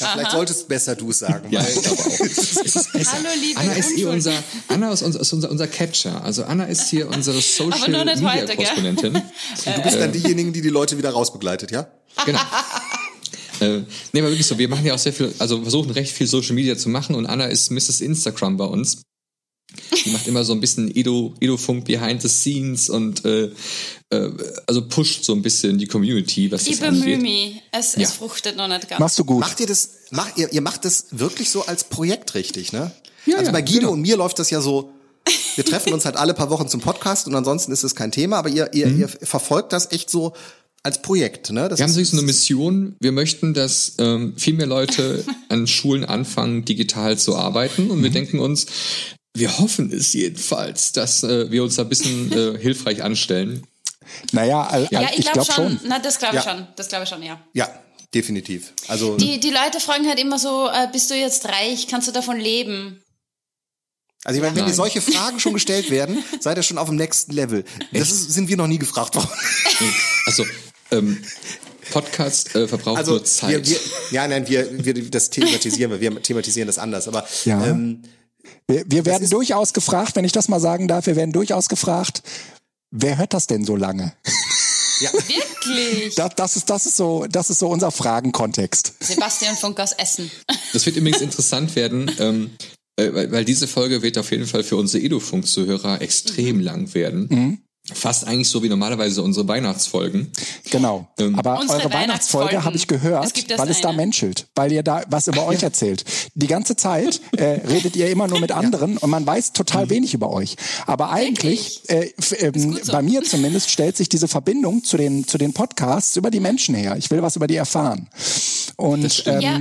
Ja, vielleicht solltest du besser du sagen. ja, ich glaube auch. <laughs> Hallo, liebe Anna ist eh unser, Anna ist unser, ist unser, unser Catcher. Also Anna ist hier unsere Social Media Korrespondentin. Und du bist dann diejenigen, die die Leute wieder rausbegleitet, ja? Genau. <laughs> Äh, nee, aber wirklich so, wir machen ja auch sehr viel, also versuchen recht viel Social Media zu machen und Anna ist Mrs. Instagram bei uns. Die macht immer so ein bisschen Edo, Edo-Funk behind the scenes und äh, äh, also pusht so ein bisschen die Community, was ich das bemühe mich. Es, ja. es fruchtet noch nicht ganz. Machst du gut. Macht ihr das, macht, ihr, ihr macht das wirklich so als Projekt richtig, ne? Ja, also bei Guido genau. und mir läuft das ja so, wir treffen uns halt alle paar Wochen zum Podcast und ansonsten ist es kein Thema, aber ihr, ihr, mhm. ihr verfolgt das echt so als Projekt. Ne? Das wir haben so eine Mission. Wir möchten, dass ähm, viel mehr Leute an Schulen anfangen, digital zu arbeiten. Und mhm. wir denken uns, wir hoffen es jedenfalls, dass äh, wir uns da ein bisschen äh, <laughs> hilfreich anstellen. Naja, äh, ja, ich, ich glaube glaub schon. schon. Na, das glaube ich ja. schon. Das glaube ich schon, ja. Ja, definitiv. Also die, die Leute fragen halt immer so, äh, bist du jetzt reich? Kannst du davon leben? Also ich meine, wenn dir solche Fragen schon gestellt werden, <laughs> seid ihr schon auf dem nächsten Level. Das ist, sind wir noch nie gefragt worden. Also ähm, Podcast äh, verbraucht also, nur Zeit. Wir, wir, ja, nein, wir, wir das thematisieren wir. Wir thematisieren das anders. Aber ja. ähm, wir, wir werden durchaus gefragt, wenn ich das mal sagen darf, wir werden durchaus gefragt, wer hört das denn so lange? Ja. Wirklich? Das, das, ist, das, ist so, das ist so unser Fragenkontext. Sebastian Funk aus Essen. Das wird übrigens <laughs> interessant werden, ähm, äh, weil, weil diese Folge wird auf jeden Fall für unsere Edufunk-Zuhörer extrem lang werden. Mhm. Fast eigentlich so wie normalerweise unsere Weihnachtsfolgen. Genau. Ähm, Aber Unsere eure Weihnachtsfolge Weihnachtsfolgen. habe ich gehört, Es weil es da menschelt, weil ihr da was über <laughs> euch erzählt. Die ganze Zeit äh, redet ihr immer nur mit anderen und man weiß total wenig über euch. Aber eigentlich, äh, ähm, so. bei mir zumindest, stellt sich diese Verbindung zu den, zu den Podcasts über die Menschen her. Ich will was über die erfahren. Und ähm, Ja,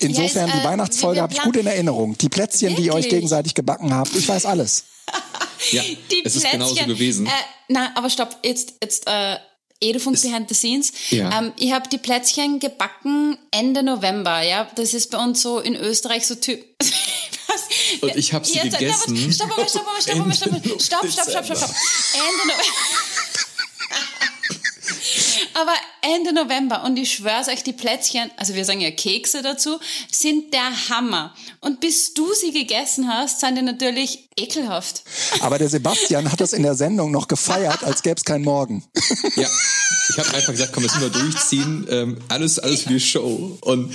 insofern, Ja, ist, äh, die Weihnachtsfolge habe ich gut in Erinnerung. Die Plätzchen, die ihr euch Wirklich? gegenseitig gebacken habt, ich weiß alles. <laughs> Ja, die es ist genauso Plätzchen. gewesen. Äh, nein, aber stopp, jetzt, jetzt äh, Edufunk Behind the Scenes. Ja. Ähm, ich habe die Plätzchen gebacken Ende November, ja. Das ist bei uns so in Österreich so typ. <laughs> Und ich hab sie Jetzt- gegessen. Stopp, stopp, stopp, mal, stopp, <laughs> mal, stopp, stopp, stopp, stopp, stopp, stopp. Ende November. Aber Ende November und ich schwör's euch, die Plätzchen, also wir sagen ja Kekse dazu, sind der Hammer. Und bis du sie gegessen hast, sind die natürlich ekelhaft. Aber der Sebastian hat das in der Sendung noch gefeiert, als gäbe es keinen Morgen. Ja, ich habe einfach gesagt, komm, das müssen wir durchziehen. Ähm, alles, alles für die Show. Und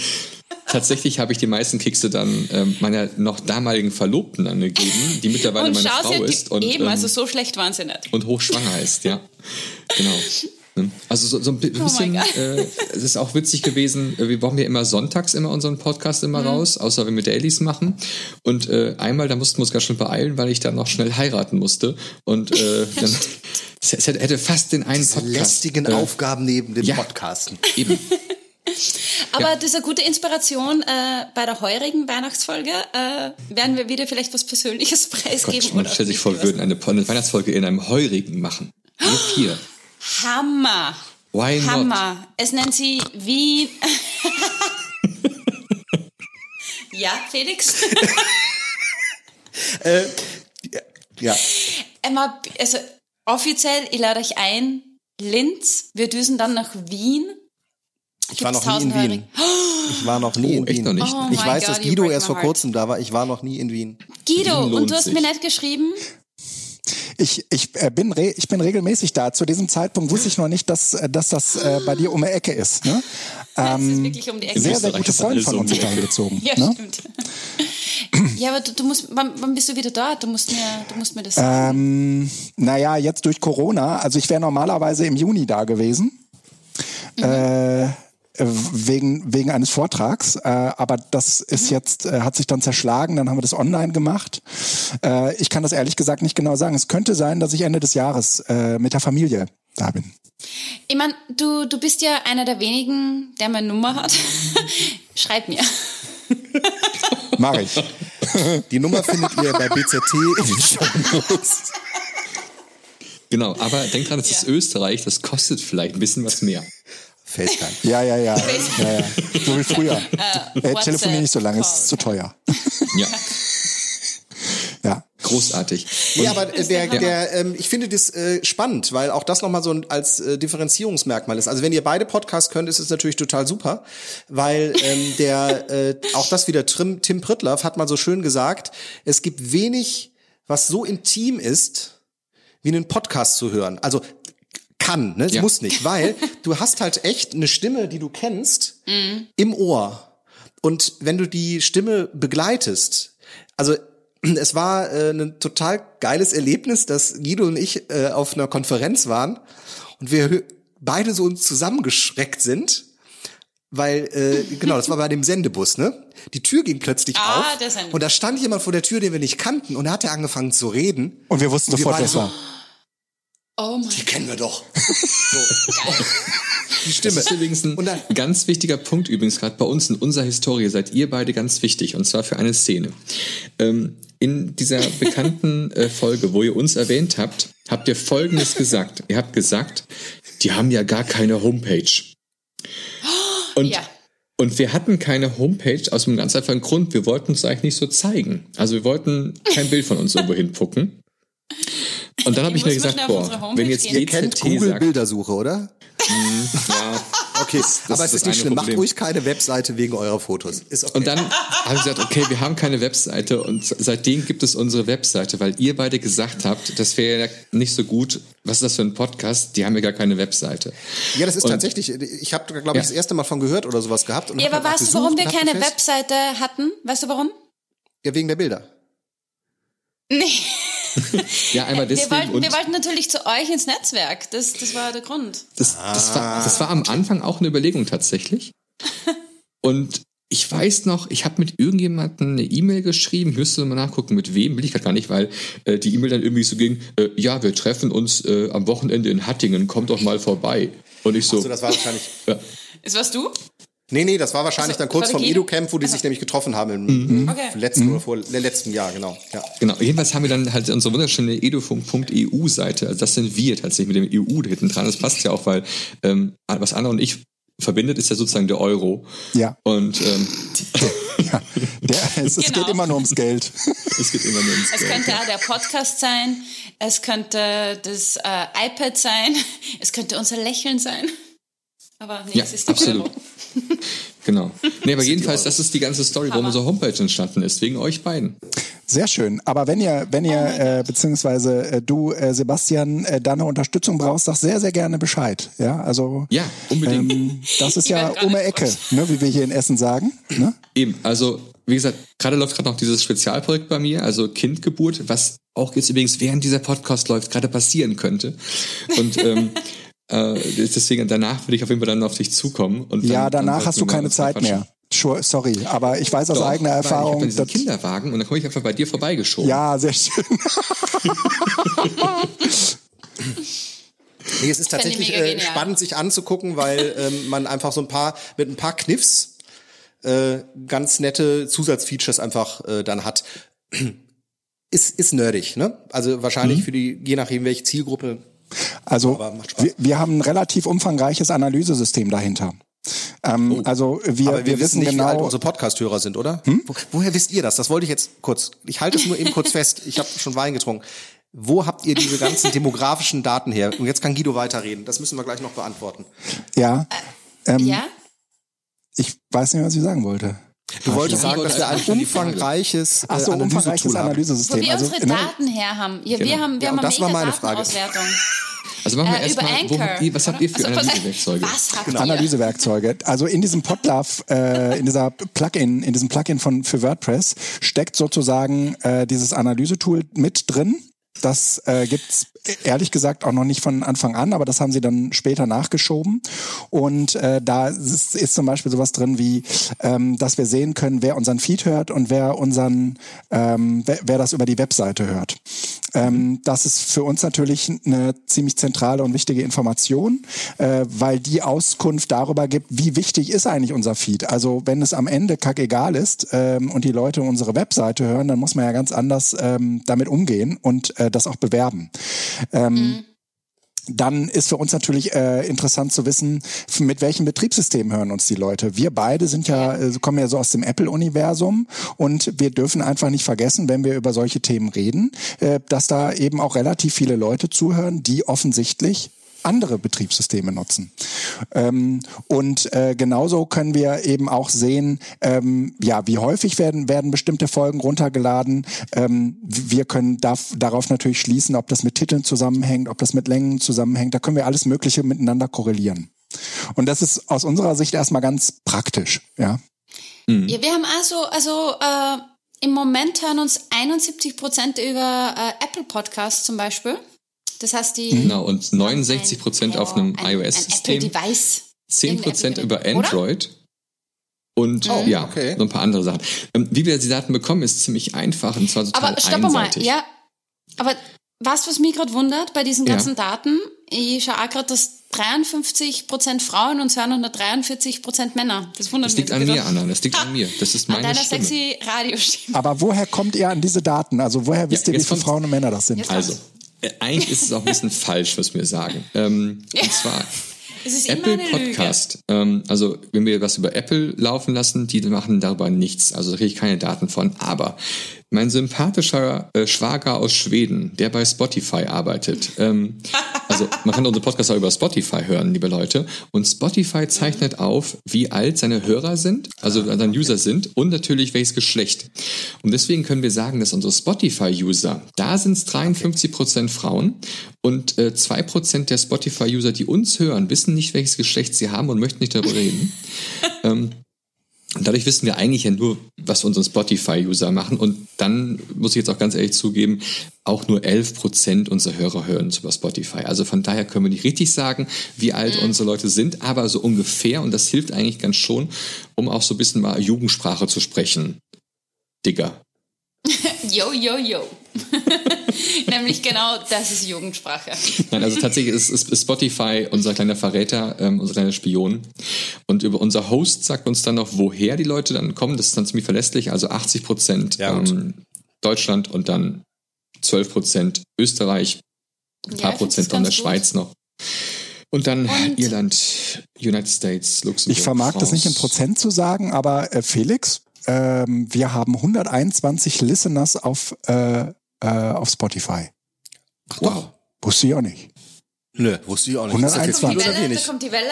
tatsächlich habe ich die meisten Kekse dann ähm, meiner noch damaligen Verlobten angegeben, die mittlerweile Und meine Frau ist und, eben, ähm, also so schlecht waren sie nicht. und hochschwanger ist, ja. Genau. Ne? Also so, so ein Oh bisschen, Gott. äh, es ist auch witzig gewesen, äh, wir brauchen ja immer sonntags immer unseren Podcast immer Mhm. raus, außer wenn wir Dailies machen. Und äh, einmal, da mussten wir uns ganz schön beeilen, weil ich dann noch schnell heiraten musste. Und äh, <laughs> dann, es hätte fast den einen Diese Podcast. lästigen äh, Aufgaben neben dem ja. Podcasten. Eben. <laughs> Aber das ist eine gute Inspiration. Äh, bei der heurigen Weihnachtsfolge äh, werden wir wieder vielleicht was Persönliches preisgeben. Gott, man oder stellt sich vor, wir würden eine, eine Weihnachtsfolge in einem Heurigen machen. Wir <gasps> vier. Hammer. Why not? Hammer. Es nennt sie Wien. <laughs> ja, Felix. <laughs> Ja. Emma, also offiziell, ich lade euch ein. Linz, wir düsen dann nach Wien. Ich war noch nie in 1000 Wien. Ich war noch nie Oh, in Wien. noch nicht? Oh ich weiß, God, dass Guido erst vor kurzem da war. Ich war noch nie in Wien. Guido, Wien und du hast sich. mir nicht geschrieben? Ich, ich, äh, bin re ich bin regelmäßig da. Zu diesem Zeitpunkt wusste ich noch nicht, dass, äh, dass das äh, bei dir um die Ecke ist. Ne? Das ist wirklich um die Ecke. Sehr, sehr gute Freunde von um uns die sind da Ecke. hingezogen. Ja, ne? stimmt. Ja, aber du, du musst, wann, wann bist du wieder dort? Du musst mir, du musst mir das sagen. Ähm, naja, jetzt durch Corona. Also ich wäre normalerweise im Juni da gewesen. Äh, wegen, wegen eines Vortrags. Äh, aber das ist jetzt, äh, hat sich dann zerschlagen, dann haben wir das online gemacht. Äh, ich kann das ehrlich gesagt nicht genau sagen. Es könnte sein, dass ich Ende des Jahres äh, mit der Familie da bin. Ich meine, du, du bist ja einer der wenigen, der meine Nummer hat. <laughs> Schreib mir. Mach ich. <laughs> Die Nummer findet ihr bei BZT in den Shownotes. Genau, aber denk dran, das ist Ja. Österreich, das kostet vielleicht ein bisschen was mehr. FaceTime. Ja, ja, ja. ja, ja. So wie früher. <laughs> Äh, WhatsApp telefonier nicht so lange, es ist zu teuer. <laughs> Ja, Ja. großartig. Ja, aber der der, ähm, ich finde das äh, spannend, weil auch das nochmal so ein, als äh, Differenzierungsmerkmal ist. Also wenn ihr beide Podcasts könnt, ist es natürlich total super, weil ähm, der, äh, auch das wieder Tim, Tim Prittlaff hat mal so schön gesagt, es gibt wenig, was so intim ist, wie einen Podcast zu hören. Also kann, ne? Es Ja. muss nicht, weil <laughs> du hast halt echt eine Stimme, die du kennst, im Ohr. Und wenn du die Stimme begleitest, also <clears throat> es war äh, ein total geiles Erlebnis, dass Guido und ich äh, auf einer Konferenz waren und wir beide so uns zusammengeschreckt sind, weil äh, genau, das war bei dem <laughs> Sendebus, ne? Die Tür ging plötzlich Ah, auf und da stand jemand vor der Tür, den wir nicht kannten und er hatte angefangen zu reden. Und wir wussten Und sofort, wer es so, war. Oh mein Die kennen wir doch. <laughs> So. Die Stimme. Das ist übrigens ein Und dann- ganz wichtiger Punkt übrigens gerade bei uns in unserer Historie seid ihr beide ganz wichtig und zwar für eine Szene. Ähm, in dieser bekannten <laughs> äh, Folge, wo ihr uns erwähnt habt, habt ihr Folgendes gesagt. Ihr habt gesagt, die haben ja gar keine Homepage. <gasps> Und, Ja. und wir hatten keine Homepage aus einem ganz einfachen Grund. Wir wollten uns eigentlich nicht so zeigen. Also wir wollten kein Bild von uns irgendwo hinpucken. <laughs> Und dann habe ich Ich mir gesagt, boah, wenn jetzt. Ihr kennt DZT Google sagt, Bildersuche, oder? Ja. Okay, aber es das ist nicht schlimm. Macht Problem. ruhig keine Webseite wegen eurer Fotos. Ist okay. Und dann haben sie gesagt, okay, wir haben keine Webseite und seitdem gibt es unsere Webseite, weil ihr beide gesagt habt, das wäre ja nicht so gut. Was ist das für ein Podcast? Die haben ja gar keine Webseite. ja, das ist und- tatsächlich, ich habe, glaube ich, Ja. das erste Mal von gehört oder sowas gehabt. Und Ja, aber weißt du, warum wir keine fest- Webseite hatten? Weißt du warum? Ja, wegen der Bilder. Nee. Ja, einmal Wir deswegen wollten, und wir wollten natürlich zu euch ins Netzwerk. Das, das war der Grund. das, das, war, das war am Anfang auch eine Überlegung tatsächlich. <laughs> Und ich weiß noch, ich habe mit irgendjemandem eine E-Mail geschrieben, ich müsste mal nachgucken, mit wem, will ich gerade gar nicht, weil äh, die E-Mail dann irgendwie so ging, äh, ja, wir treffen uns äh, am Wochenende in Hattingen, kommt doch mal vorbei. Und ich so, Also das war wahrscheinlich. ja, Ist was du? Nee, nee, das war wahrscheinlich Also, dann kurz vom? Edu-Camp, wo die sich nämlich getroffen haben im Mhm. Okay. letzten oder vor letzten Jahr, genau. Ja. Genau, jedenfalls haben wir dann halt unsere wunderschöne edufunk.eu-Seite. Also das sind wir tatsächlich mit dem EU da hinten dran. Das passt ja auch, weil ähm, was Anna und ich verbindet, ist ja sozusagen der Euro. Ja. Und ähm, <laughs> Ja, der, es, es Genau. geht immer nur ums Geld. <laughs> es geht immer nur ums Es Geld. könnte auch der Podcast sein, es könnte das äh, iPad sein, es könnte unser Lächeln sein. Aber nee, Ja, es ist der absolut. Euro. <laughs> Genau. Nee, aber jedenfalls, das ist die ganze Story, warum unsere Homepage entstanden ist, wegen euch beiden. Sehr schön. Aber wenn ihr, wenn ihr, äh, beziehungsweise äh, du, äh, Sebastian, äh, da eine Unterstützung brauchst, sag sehr, sehr gerne Bescheid. Ja, also Ja, unbedingt. ähm, das ist Die ja um die Ecke, ne, wie wir hier in Essen sagen. Ne? Eben, also wie gesagt, gerade läuft gerade noch dieses Spezialprojekt bei mir, also Kindgeburt, was auch jetzt übrigens während dieser Podcast läuft, gerade passieren könnte. Und ähm, <laughs> äh, deswegen danach würde ich auf jeden Fall dann auf dich zukommen. Und Ja, dann, danach dann hast du keine Zeit quatschen. mehr. Sure, sorry, aber ich weiß aus Doch, eigener weil Ich Erfahrung. habe Kinderwagen und dann komme ich einfach bei dir vorbeigeschoben. ja, sehr schön. <laughs> Nee, es ist tatsächlich äh, spannend, sich anzugucken, weil ähm, man einfach so ein paar, mit ein paar Kniffs äh, ganz nette Zusatzfeatures einfach äh, dann hat. <clears throat> Ist, ist nerdig, ne? Also wahrscheinlich Mhm. für die, je nachdem welche Zielgruppe. Also wir, wir haben ein relativ umfangreiches Analysesystem dahinter. Ähm, Also wir, Oh. Aber wir, wissen nicht, wie alt genau, unsere Podcast-Hörer sind, oder? Hm? Wo, woher wisst ihr das? Das wollte ich jetzt kurz. Ich halte es nur eben kurz fest. Ich habe schon Wein getrunken. Wo habt ihr diese ganzen demografischen Daten her? Und jetzt kann Guido weiterreden. Das müssen wir gleich noch beantworten. ja, ähm, Ja? ich weiß nicht, was ich sagen wollte. Du wolltest Ja, sagen, dass wir wollte ein umfangreiches äh, so, umfangreiches Analysetool haben. Wo Analysesystem. wir Also, unsere Daten her haben. Ja, wir Genau. haben, wir Ja, haben das war meine Frage. Datenauswertung. Also machen wir Äh, erstmal, was habt ihr für? Also, Analysewerkzeuge? Was habt Genau. ihr? Analysewerkzeuge. Also in diesem Podlove, äh, in dieser Plugin, in diesem Plugin von für WordPress steckt sozusagen äh, dieses Analysetool mit drin. Das äh, gibt's ehrlich gesagt auch noch nicht von Anfang an, aber das haben sie dann später nachgeschoben. Und äh, da ist, ist zum Beispiel sowas drin wie, ähm, dass wir sehen können, wer unseren Feed hört und wer unseren, ähm, wer, wer das über die Webseite hört. Ähm, das ist für uns natürlich eine ziemlich zentrale und wichtige Information, äh, weil die Auskunft darüber gibt, wie wichtig ist eigentlich unser Feed. Also wenn es am Ende kackegal ist ähm, und die Leute unsere Webseite hören, dann muss man ja ganz anders ähm, damit umgehen und äh, das auch bewerben. Ähm, dann ist für uns natürlich äh, interessant zu wissen, mit welchem Betriebssystem hören uns die Leute. Wir beide sind ja, äh, kommen ja so aus dem Apple-Universum und wir dürfen einfach nicht vergessen, wenn wir über solche Themen reden, äh, dass da eben auch relativ viele Leute zuhören, die offensichtlich andere Betriebssysteme nutzen. Ähm, und äh, genauso können wir eben auch sehen, ähm, ja, wie häufig werden, werden bestimmte Folgen runtergeladen. Ähm, wir können darf, darauf natürlich schließen, ob das mit Titeln zusammenhängt, ob das mit Längen zusammenhängt. Da können wir alles Mögliche miteinander korrelieren. Und das ist aus unserer Sicht erstmal ganz praktisch, ja. Ja, wir haben also, also äh, im Moment hören uns 71 Prozent über äh, Apple Podcasts zum Beispiel. Das heißt, die Genau, und 69 Prozent auf einem ein, iOS-System, Ein Apple-Device. 10 Prozent über Gerät, oder? Android und Oh, ja, okay. noch ein paar andere Sachen. Ähm, wie wir die Daten bekommen, ist ziemlich einfach und zwar total Aber stopp mal, einseitig. ja. Aber du, was mich gerade wundert bei diesen Ja. ganzen Daten? Ich schaue auch gerade, dass 53 Prozent Frauen und 243 Prozent Männer. Das wundert Das mich. liegt an mir. Anna. Das liegt an mir. Das ist <laughs> An meine deiner Stimme. sexy Radiostimme. Aber woher kommt ihr an diese Daten? Also woher wisst ihr, wie viele Frauen und Männer das sind? Jetzt Also, äh, eigentlich ist es auch ein bisschen <laughs> falsch, was wir sagen. Ähm, und zwar <laughs> Es ist Apple. Podcast. Ähm, also, wenn wir was über Apple laufen lassen, die machen darüber nichts. Also, da kriege ich keine Daten von. Aber mein sympathischer äh, Schwager aus Schweden, der bei Spotify arbeitet, ähm, <laughs> Also man kann unsere Podcast auch über Spotify hören, liebe Leute. Und Spotify zeichnet auf, wie alt seine Hörer sind, also seine User sind und natürlich welches Geschlecht. Und deswegen können wir sagen, dass unsere Spotify-User, da sind es 53 Prozent Frauen und äh, 2% der Spotify-User, die uns hören, wissen nicht, welches Geschlecht sie haben und möchten nicht darüber reden. <laughs> ähm, und dadurch wissen wir eigentlich ja nur, was unsere Spotify-User machen. Und dann muss ich jetzt auch ganz ehrlich zugeben, auch nur 11 Prozent unserer Hörer hören über Spotify. Also von daher können wir nicht richtig sagen, wie alt mhm. unsere Leute sind, aber so ungefähr. Und das hilft eigentlich ganz schon, um auch so ein bisschen mal Jugendsprache zu sprechen. Digger. <laughs> yo, yo, yo. <laughs> Nämlich genau das ist Jugendsprache. Nein, also tatsächlich ist, ist Spotify unser kleiner Verräter, ähm, unser kleiner Spion. Und über unser Host sagt uns dann noch, woher die Leute dann kommen. Das ist dann ziemlich verlässlich. Also 80 Prozent ja, ähm, Deutschland und dann 12 Prozent Österreich, ein paar ja, Prozent von der gut. Schweiz noch. Und dann und? Irland, United States, Luxemburg. Ich vermag France. das nicht in Prozent zu sagen, aber äh, Felix, ähm, wir haben 121 Listeners auf, äh, äh, auf Spotify. Ach, wow. Wusste ich auch nicht. Nö, wusste ich auch nicht. 121. Da kommt die Welle. Da kommt die Welle.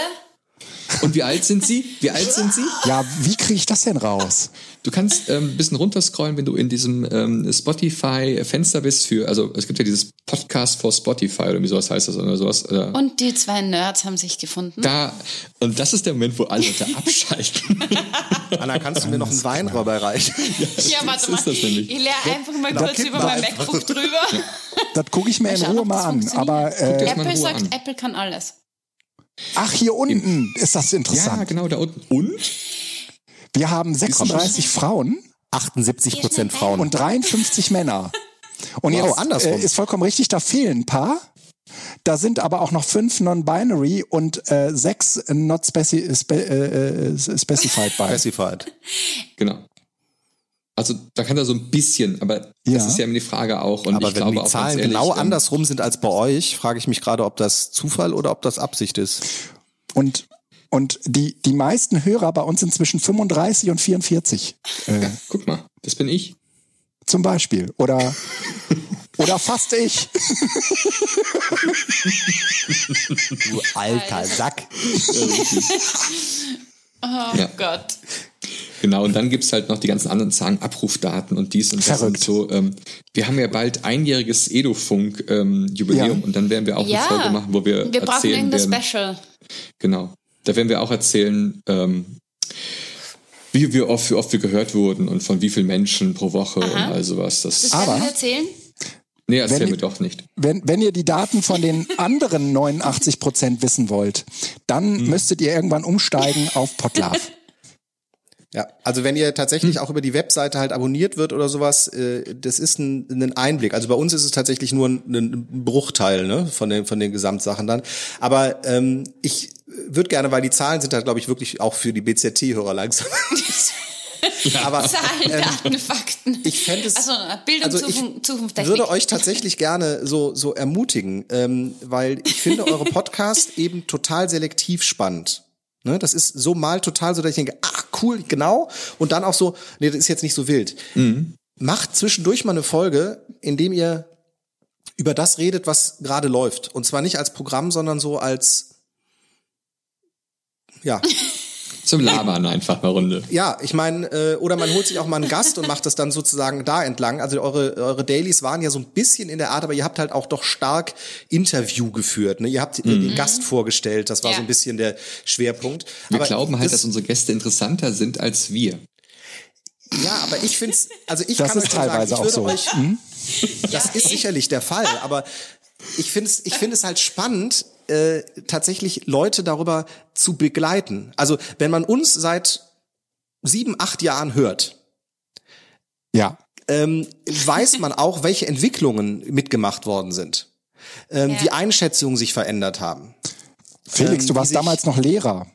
Und wie alt sind Sie? Wie alt sind Sie? Ja, wie kriege ich das denn raus? Du kannst ähm, ein bisschen runterscrollen, wenn du in diesem ähm, Spotify-Fenster bist für, also es gibt ja dieses Podcast for Spotify oder wie sowas heißt das oder sowas. Oder? Und die zwei Nerds haben sich gefunden. Da, und das ist der Moment, wo alle Leute abschalten. <laughs> Anna, kannst du mir noch einen Wein rüberreichen? Ja, ja warte mal. Ich leere einfach mal kurz über mein MacBook drüber. Ja. Das gucke ich mir in Ruhe mal an. Aber, äh, Apple sagt, an. Apple kann alles. Ach, hier unten ist das interessant. Ja, genau, da unten. Und? Wir haben 36 Frauen. 78 Prozent Frauen. Und 53 Männer. Und wow, jetzt andersrum. Äh, ist vollkommen richtig, da fehlen ein paar. Da sind aber auch noch fünf Non-Binary und äh, sechs Not speci spe äh, äh Specified bei. Specified. Genau. Also da kann er so ein bisschen, aber ja. das ist ja immer die Frage auch. Und aber ich wenn glaube die Zahlen ehrlich, genau ähm, andersrum sind als bei euch, frage ich mich gerade, ob das Zufall oder ob das Absicht ist. Und und die die meisten Hörer bei uns sind zwischen 35 und 44. Äh, <laughs> Guck mal, das bin ich. Zum Beispiel oder <laughs> oder fast ich. du alter Sack. <laughs> oh ja. Gott. Genau, und dann gibt's halt noch die ganzen anderen Zahlen, Abrufdaten und dies und das und so. Ähm, wir haben ja bald einjähriges Edofunk-Jubiläum ähm, und dann werden wir auch ja. eine Folge machen, wo wir, wir erzählen werden. Special. Genau. Da werden wir auch erzählen, ähm, wie, wie, oft, wie oft wir gehört wurden und von wie vielen Menschen pro Woche Aha. und all sowas. Das, das werden wir erzählen? Nee, erzähl mir doch nicht. Wenn, wenn ihr die Daten von den <laughs> anderen 89 Prozent wissen wollt, dann hm. müsstet ihr irgendwann umsteigen auf Podlove. <laughs> Ja, also wenn ihr tatsächlich hm. auch über die Webseite halt abonniert wird oder sowas, äh, das ist ein, ein Einblick. Also bei uns ist es tatsächlich nur ein, ein Bruchteil ne, von den von den Gesamtsachen dann. Aber ähm, ich würde gerne, weil die Zahlen sind halt, glaube ich, wirklich auch für die BZT-Hörer langsam. <laughs> Ja. Aber, Zahlen, ähm, Daten, Fakten. Ich fände es, also Bildung, also Zukunft, Zukunft, Technik. würde euch tatsächlich gerne so so ermutigen, ähm, weil ich finde eure Podcast <laughs> eben total selektiv spannend. Ne, das ist so mal total so, dass ich denke, ach cool, genau. Und dann auch so, nee, das ist jetzt nicht so wild. Mhm. Macht zwischendurch mal eine Folge, in dem ihr über das redet, was gerade läuft. Und zwar nicht als Programm, sondern so als, ja. <laughs> Zum Labern einfach eine Runde. Ja, ich meine, äh, oder man holt sich auch mal einen Gast und macht das dann sozusagen da entlang. Also eure, eure Dailies waren ja so ein bisschen in der Art, aber ihr habt halt auch doch stark Interview geführt. Ne? Ihr habt mhm. den Gast vorgestellt, das war ja. so ein bisschen der Schwerpunkt. Wir aber glauben halt, das, dass unsere Gäste interessanter sind als wir. Ja, aber ich finde es, also ich das kann ist euch teilweise sagen, ich würde auch so. euch, hm? das ja. ist sicherlich der Fall, aber ich finde es, ich finde es halt spannend, äh, tatsächlich Leute darüber zu begleiten. Also wenn man uns seit sieben, acht Jahren hört, ja. ähm, weiß man auch, welche Entwicklungen mitgemacht worden sind, ähm, ja. wie Einschätzungen sich verändert haben. Felix, ähm, du warst damals noch Lehrer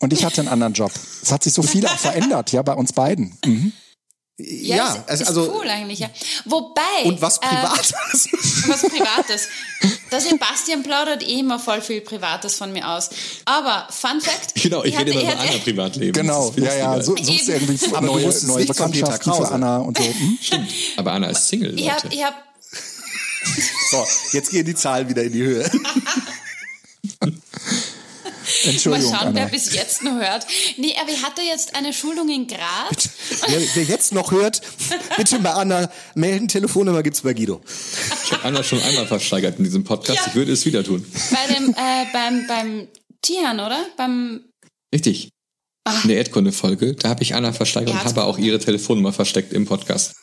und ich hatte einen anderen Job. Es hat sich so viel auch verändert, ja, bei uns beiden. Mhm. Ja, ja ist, also, ist also cool eigentlich. Ja. Wobei. Und was äh, Privates. Äh, <laughs> was Privates. Der Sebastian plaudert eh immer voll viel Privates von mir aus. Aber Fun Fact. Genau, ich rede immer über Anna Privatleben. Genau, ja, ja, so, so ist irgendwie aber neue, neue Bekanntschaften für Anna und so. <laughs> Hm? Stimmt. Aber Anna ist Single. Ich habe, ich hab, So, jetzt gehen die Zahlen wieder in die Höhe. <laughs> Entschuldigung, Mal schauen, wer Anna. bis jetzt noch hört. Nee, aber ich hatte jetzt eine Schulung in Graz. Wer, wer jetzt noch hört, bitte bei Anna melden. Telefonnummer gibt's bei Guido. Ich habe Anna schon einmal versteigert in diesem Podcast. Ja. Ich würde es wieder tun. Bei dem, äh, beim, beim Tian, oder? Beim, Richtig. In der Erdkunde-Folge, da habe ich Anna versteigert und habe auch ihre Telefonnummer versteckt im Podcast.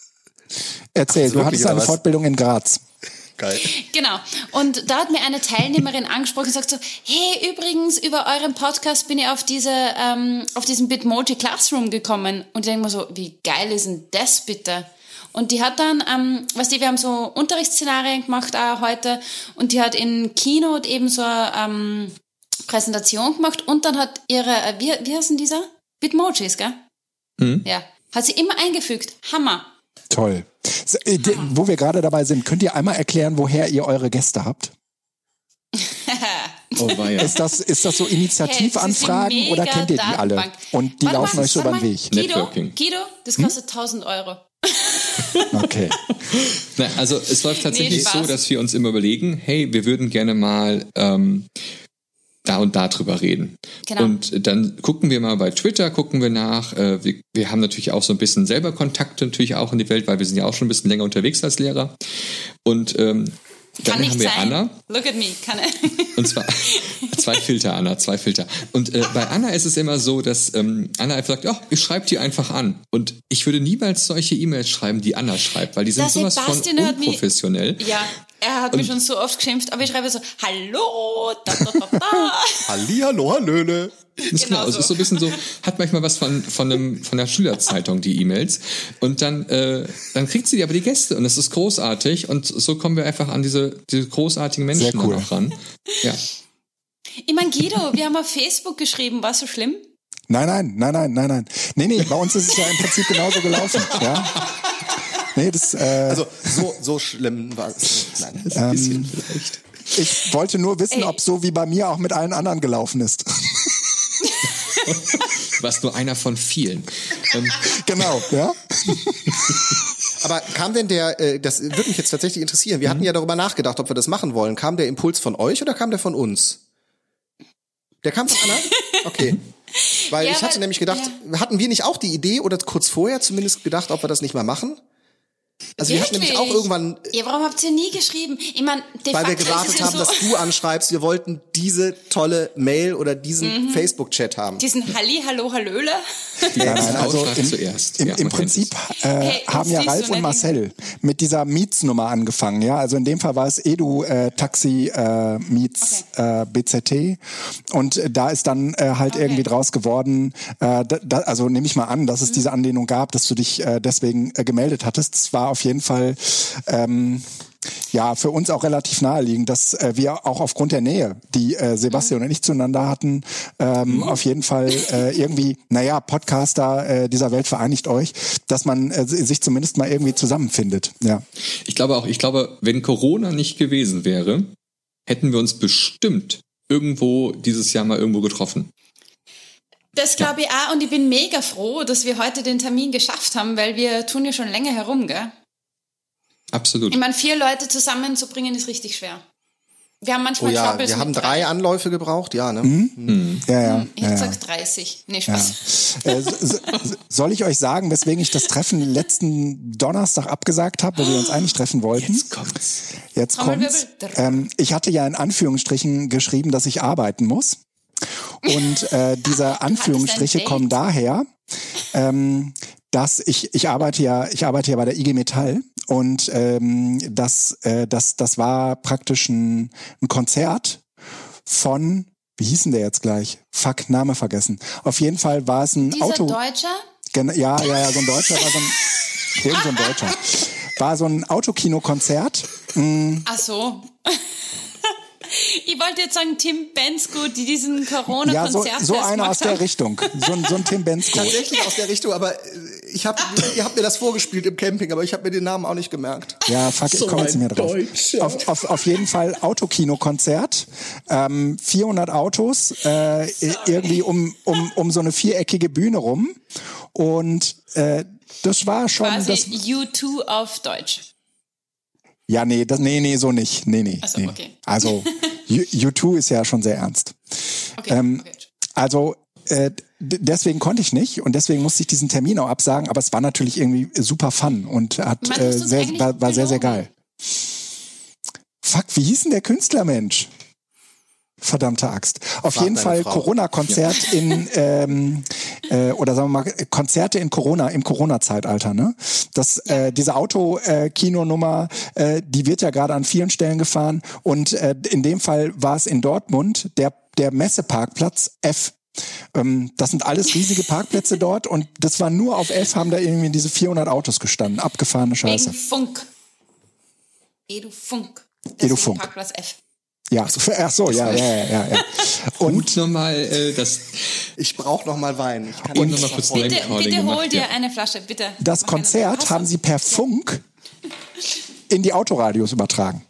Erzähl, du wirklich, hattest eine was? Fortbildung in Graz. Geil. genau. Und da hat mir eine Teilnehmerin angesprochen und sagt so, hey, übrigens, über euren Podcast bin ich auf diese, ähm, auf diesen Bitmoji Classroom gekommen. Und ich denke mir so, wie geil ist denn das bitte? Und die hat dann, ähm, weißt du, wir haben so Unterrichtsszenarien gemacht auch heute und die hat in Keynote eben so eine ähm, Präsentation gemacht und dann hat ihre, äh, wie, wie heißt denn dieser? Bitmojis, gell? Ja. Hat sie immer eingefügt. Hammer. Toll. So, äh, de- Wo wir gerade dabei sind, könnt ihr einmal erklären, woher ihr eure Gäste habt? Oh. Ist das, ist das so Initiativanfragen Hey, oder kennt ihr die alle? Und die Warte laufen euch so über den. Weg? Guido, Networking. Guido, das kostet 1000 Euro. <laughs> Okay. Na, also es läuft tatsächlich Spaß. so, dass wir uns immer überlegen, hey, wir würden gerne mal ähm, da und da drüber reden. Genau. Und dann gucken wir mal bei Twitter, gucken wir nach. Äh, wir, wir haben natürlich auch so ein bisschen selber Kontakte natürlich auch in die Welt, weil wir sind ja auch schon ein bisschen länger unterwegs als Lehrer. Und ähm, Kann dann nicht haben wir sein. Anna. Look at me. Kann <laughs> Und zwar <laughs> zwei Filter, Anna, zwei Filter. Und äh, bei Anna ist es immer so, dass ähm, Anna einfach sagt, ja, ich schreibe die einfach an. Und ich würde niemals solche E-Mails schreiben, die Anna schreibt, weil die sind Der sowas von Sebastian mich- unprofessionell. Ja, er hat mich schon so oft geschimpft, aber ich schreibe so, hallo, da, da, da, da. <laughs> Hallihallo, hallöle. Das ist Genau genau, es so. ist so ein bisschen so, hat manchmal was von, von, einem, von der Schülerzeitung, die E-Mails. Und dann, äh, dann kriegt sie aber die Gäste und das ist großartig. Und so kommen wir einfach an diese, diese großartigen Menschen Sehr cool. ran. Ja. Ich mein, Guido, wir haben auf Facebook geschrieben, war so schlimm? Nein, nein, nein, nein, nein, nein. Nee, nee, bei uns ist es ja im Prinzip genauso gelaufen. Ja? Nee, das, äh, Also so, so schlimm war es. Nein. Ein bisschen vielleicht. ich wollte nur wissen, Ey. ob so wie bei mir auch mit allen anderen gelaufen ist. Du <laughs> warst nur einer von vielen. Ähm, genau, ja? Aber kam denn der, äh, das würde mich jetzt tatsächlich interessieren. Wir hatten Mhm. ja darüber nachgedacht, ob wir das machen wollen. Kam der Impuls von euch oder kam der von uns? Der kam von Anna? Okay. Weil <laughs> Ja, ich hatte weil- nämlich gedacht, hatten wir nicht auch die Idee oder kurz vorher zumindest gedacht, ob wir das nicht mal machen? Also wir hatten nämlich auch irgendwann, Ja, warum habt ihr nie geschrieben? Ich mein, de weil wir facto ist es gewartet ja haben, so, dass du anschreibst, wir wollten diese tolle Mail oder diesen Mhm. Facebook-Chat haben. diesen Halli, Hallo, Hallöle. die Nein, also im, zuerst. im, Ja, im Prinzip äh, Hey, haben ja Ralf und ne, Marcel mit dieser Mietsnummer angefangen. Ja, also in dem Fall war es Edu äh, Taxi äh, Miets äh, BZT und äh, da ist dann äh, halt Okay. irgendwie draus geworden. Äh, da, da, also nehme ich mal an, dass es diese Anlehnung gab, dass du dich äh, deswegen äh, gemeldet hattest. Es war auf jeden Fall ähm, ja, für uns auch relativ naheliegend, dass äh, wir auch aufgrund der Nähe, die äh, Sebastian und ich zueinander hatten, ähm, auf jeden Fall äh, irgendwie, naja, Podcaster äh, dieser Welt vereinigt euch, dass man äh, sich zumindest mal irgendwie zusammenfindet. Ja. Ich glaube auch, ich glaube, wenn Corona nicht gewesen wäre, hätten wir uns bestimmt irgendwo dieses Jahr mal irgendwo getroffen. Das glaube ich auch und ich bin mega froh, dass wir heute den Termin geschafft haben, weil wir tun ja schon länger herum, gell? Absolut. Ich meine, vier Leute zusammenzubringen ist richtig schwer. Wir haben Oh manchmal ja, Troubles wir haben mit drei Anläufe gebraucht, ja, ne? Mhm. Ja, ja. Ich ja, ja. gesagt 30. Nee, Ja. Spaß. Äh, so, so, soll ich euch sagen, weswegen ich das Treffen letzten Donnerstag abgesagt habe, weil wir uns eigentlich treffen wollten? Jetzt kommt's. Jetzt kommt's. Ähm, ich hatte ja in Anführungsstrichen geschrieben, dass ich arbeiten muss. Und äh, <laughs> diese Anführungsstriche kommen daher, ähm, dass ich ich arbeite ja ich arbeite ja bei der IG Metall und ähm, das äh, das das war praktisch ein, ein Konzert von wie hieß denn der jetzt gleich? Fuck, Name vergessen. Auf jeden Fall war es ein Dieser Auto. Deutscher? Gen ja, ja, ja, so ein Deutscher war so ein, <laughs> irgend so ein Deutscher. War so ein Autokinokonzert. Ach so. <laughs> ich wollte jetzt sagen Tim Bensko, die diesen corona Ja, so, so einer aus der. Richtung. So ein, so ein Tim Bensko. Tatsächlich aus der Richtung, aber äh, ich hab, ihr habt mir das vorgespielt im Camping, aber ich habe mir den Namen auch nicht gemerkt. Ja, fuck, ich So komme jetzt mehr drauf. Deutscher. Auf, auf, auf jeden Fall Autokinokonzert. Ähm, 400 Autos, äh, irgendwie um, um, um so eine viereckige Bühne rum. Und äh, das war schon... Quasi Das, U2 auf Deutsch. Ja, nee, das, nee, nee, so nicht. Nee, nee. So, nee. okay. Also, <laughs> U- U2 ist ja schon sehr ernst. Okay, Ähm, okay. Also äh, deswegen konnte ich nicht und deswegen musste ich diesen Termin auch absagen, aber es war natürlich irgendwie super fun und hat Man äh, sehr, war, war sehr, sehr geil. Fuck, wie hieß denn der Künstlermensch? Verdammte Axt. Auf Frag jeden Fall. Corona-Konzert in ähm, äh, oder sagen wir mal Konzerte in Corona im Corona-Zeitalter. Ne, das äh, diese Auto-Kino-Nummer, äh, die wird ja gerade an vielen Stellen gefahren und äh, in dem Fall war es in Dortmund der der Messeparkplatz F. Ähm, das sind alles riesige <laughs> Parkplätze dort und das war nur auf F haben da irgendwie diese 400 Autos gestanden. Abgefahrene Scheiße. Wegen Funk. Edu Funk. Edu Funk. Parkplatz F. Ja, ach so, ja, ja, ja, ja. <laughs> ja. Und Und nochmal äh, das Ich brauche noch mal Wein. Ich kann und nochmal kurz. Bitte, bitte hol gemacht. dir Ja. eine Flasche, bitte. das Mach Konzert haben sie per Funk in die Autoradios übertragen.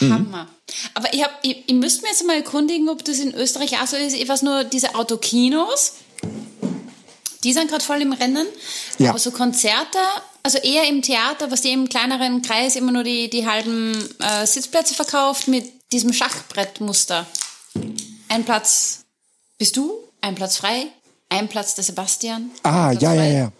Hammer. Aber ich, hab, ich, ich müsste mir jetzt mal erkundigen, ob das in Österreich auch so ist. Ich weiß nur, diese Autokinos, die sind gerade voll im Rennen. Ja. Aber so Konzerte, also eher im Theater, was die im kleineren Kreis immer nur die, die halben äh, Sitzplätze verkauft mit diesem Schachbrettmuster. Ein Platz bist du, ein Platz frei, ein Platz der Sebastian. Ah, ja, ja, frei. ja.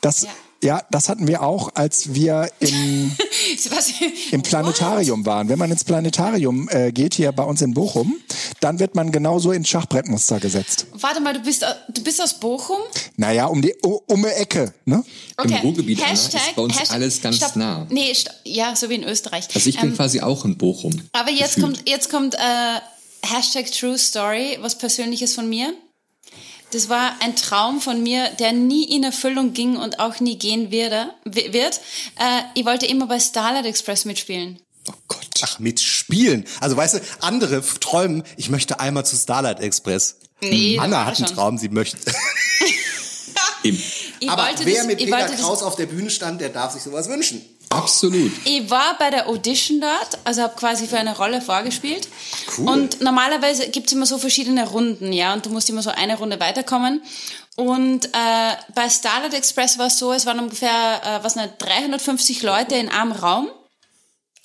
Das, Ja. Ja, das hatten wir auch, als wir im, <laughs> im Planetarium waren. Wenn man ins Planetarium äh, geht, hier bei uns in Bochum, dann wird man genauso ins Schachbrettmuster gesetzt. Warte mal, du bist, au- du bist aus Bochum? Naja, um die um, die Ecke, ne? Im Ruhrgebiet, Anna, ist bei uns alles ganz stopp. nah. Nee, stopp. ja, so wie in Österreich. Also ich bin Ähm, quasi auch in Bochum. aber jetzt gefühlt. kommt, jetzt kommt äh, Hashtag True Story, was Persönliches von mir. Das war ein Traum von mir, der nie in Erfüllung ging und auch nie gehen werde, wi- wird. Äh, ich wollte immer bei Starlight Express mitspielen. Oh Gott. Ach, mit Spielen. Also weißt du, andere träumen, ich möchte einmal zu Starlight Express. Nee, Anna hat schon. einen Traum, sie möchte. <laughs> Ich Aber wollte wer das, mit ich Peter Kraus auf der Bühne stand, der darf sich sowas wünschen. Absolut. Ich war bei der Audition dort, also habe quasi für eine Rolle vorgespielt. Cool. Und normalerweise gibt's immer so verschiedene Runden, ja, und du musst immer so eine Runde weiterkommen. Und äh, bei Starlight Express war es so, es waren ungefähr, äh, was nicht, 350 Leute in einem Raum.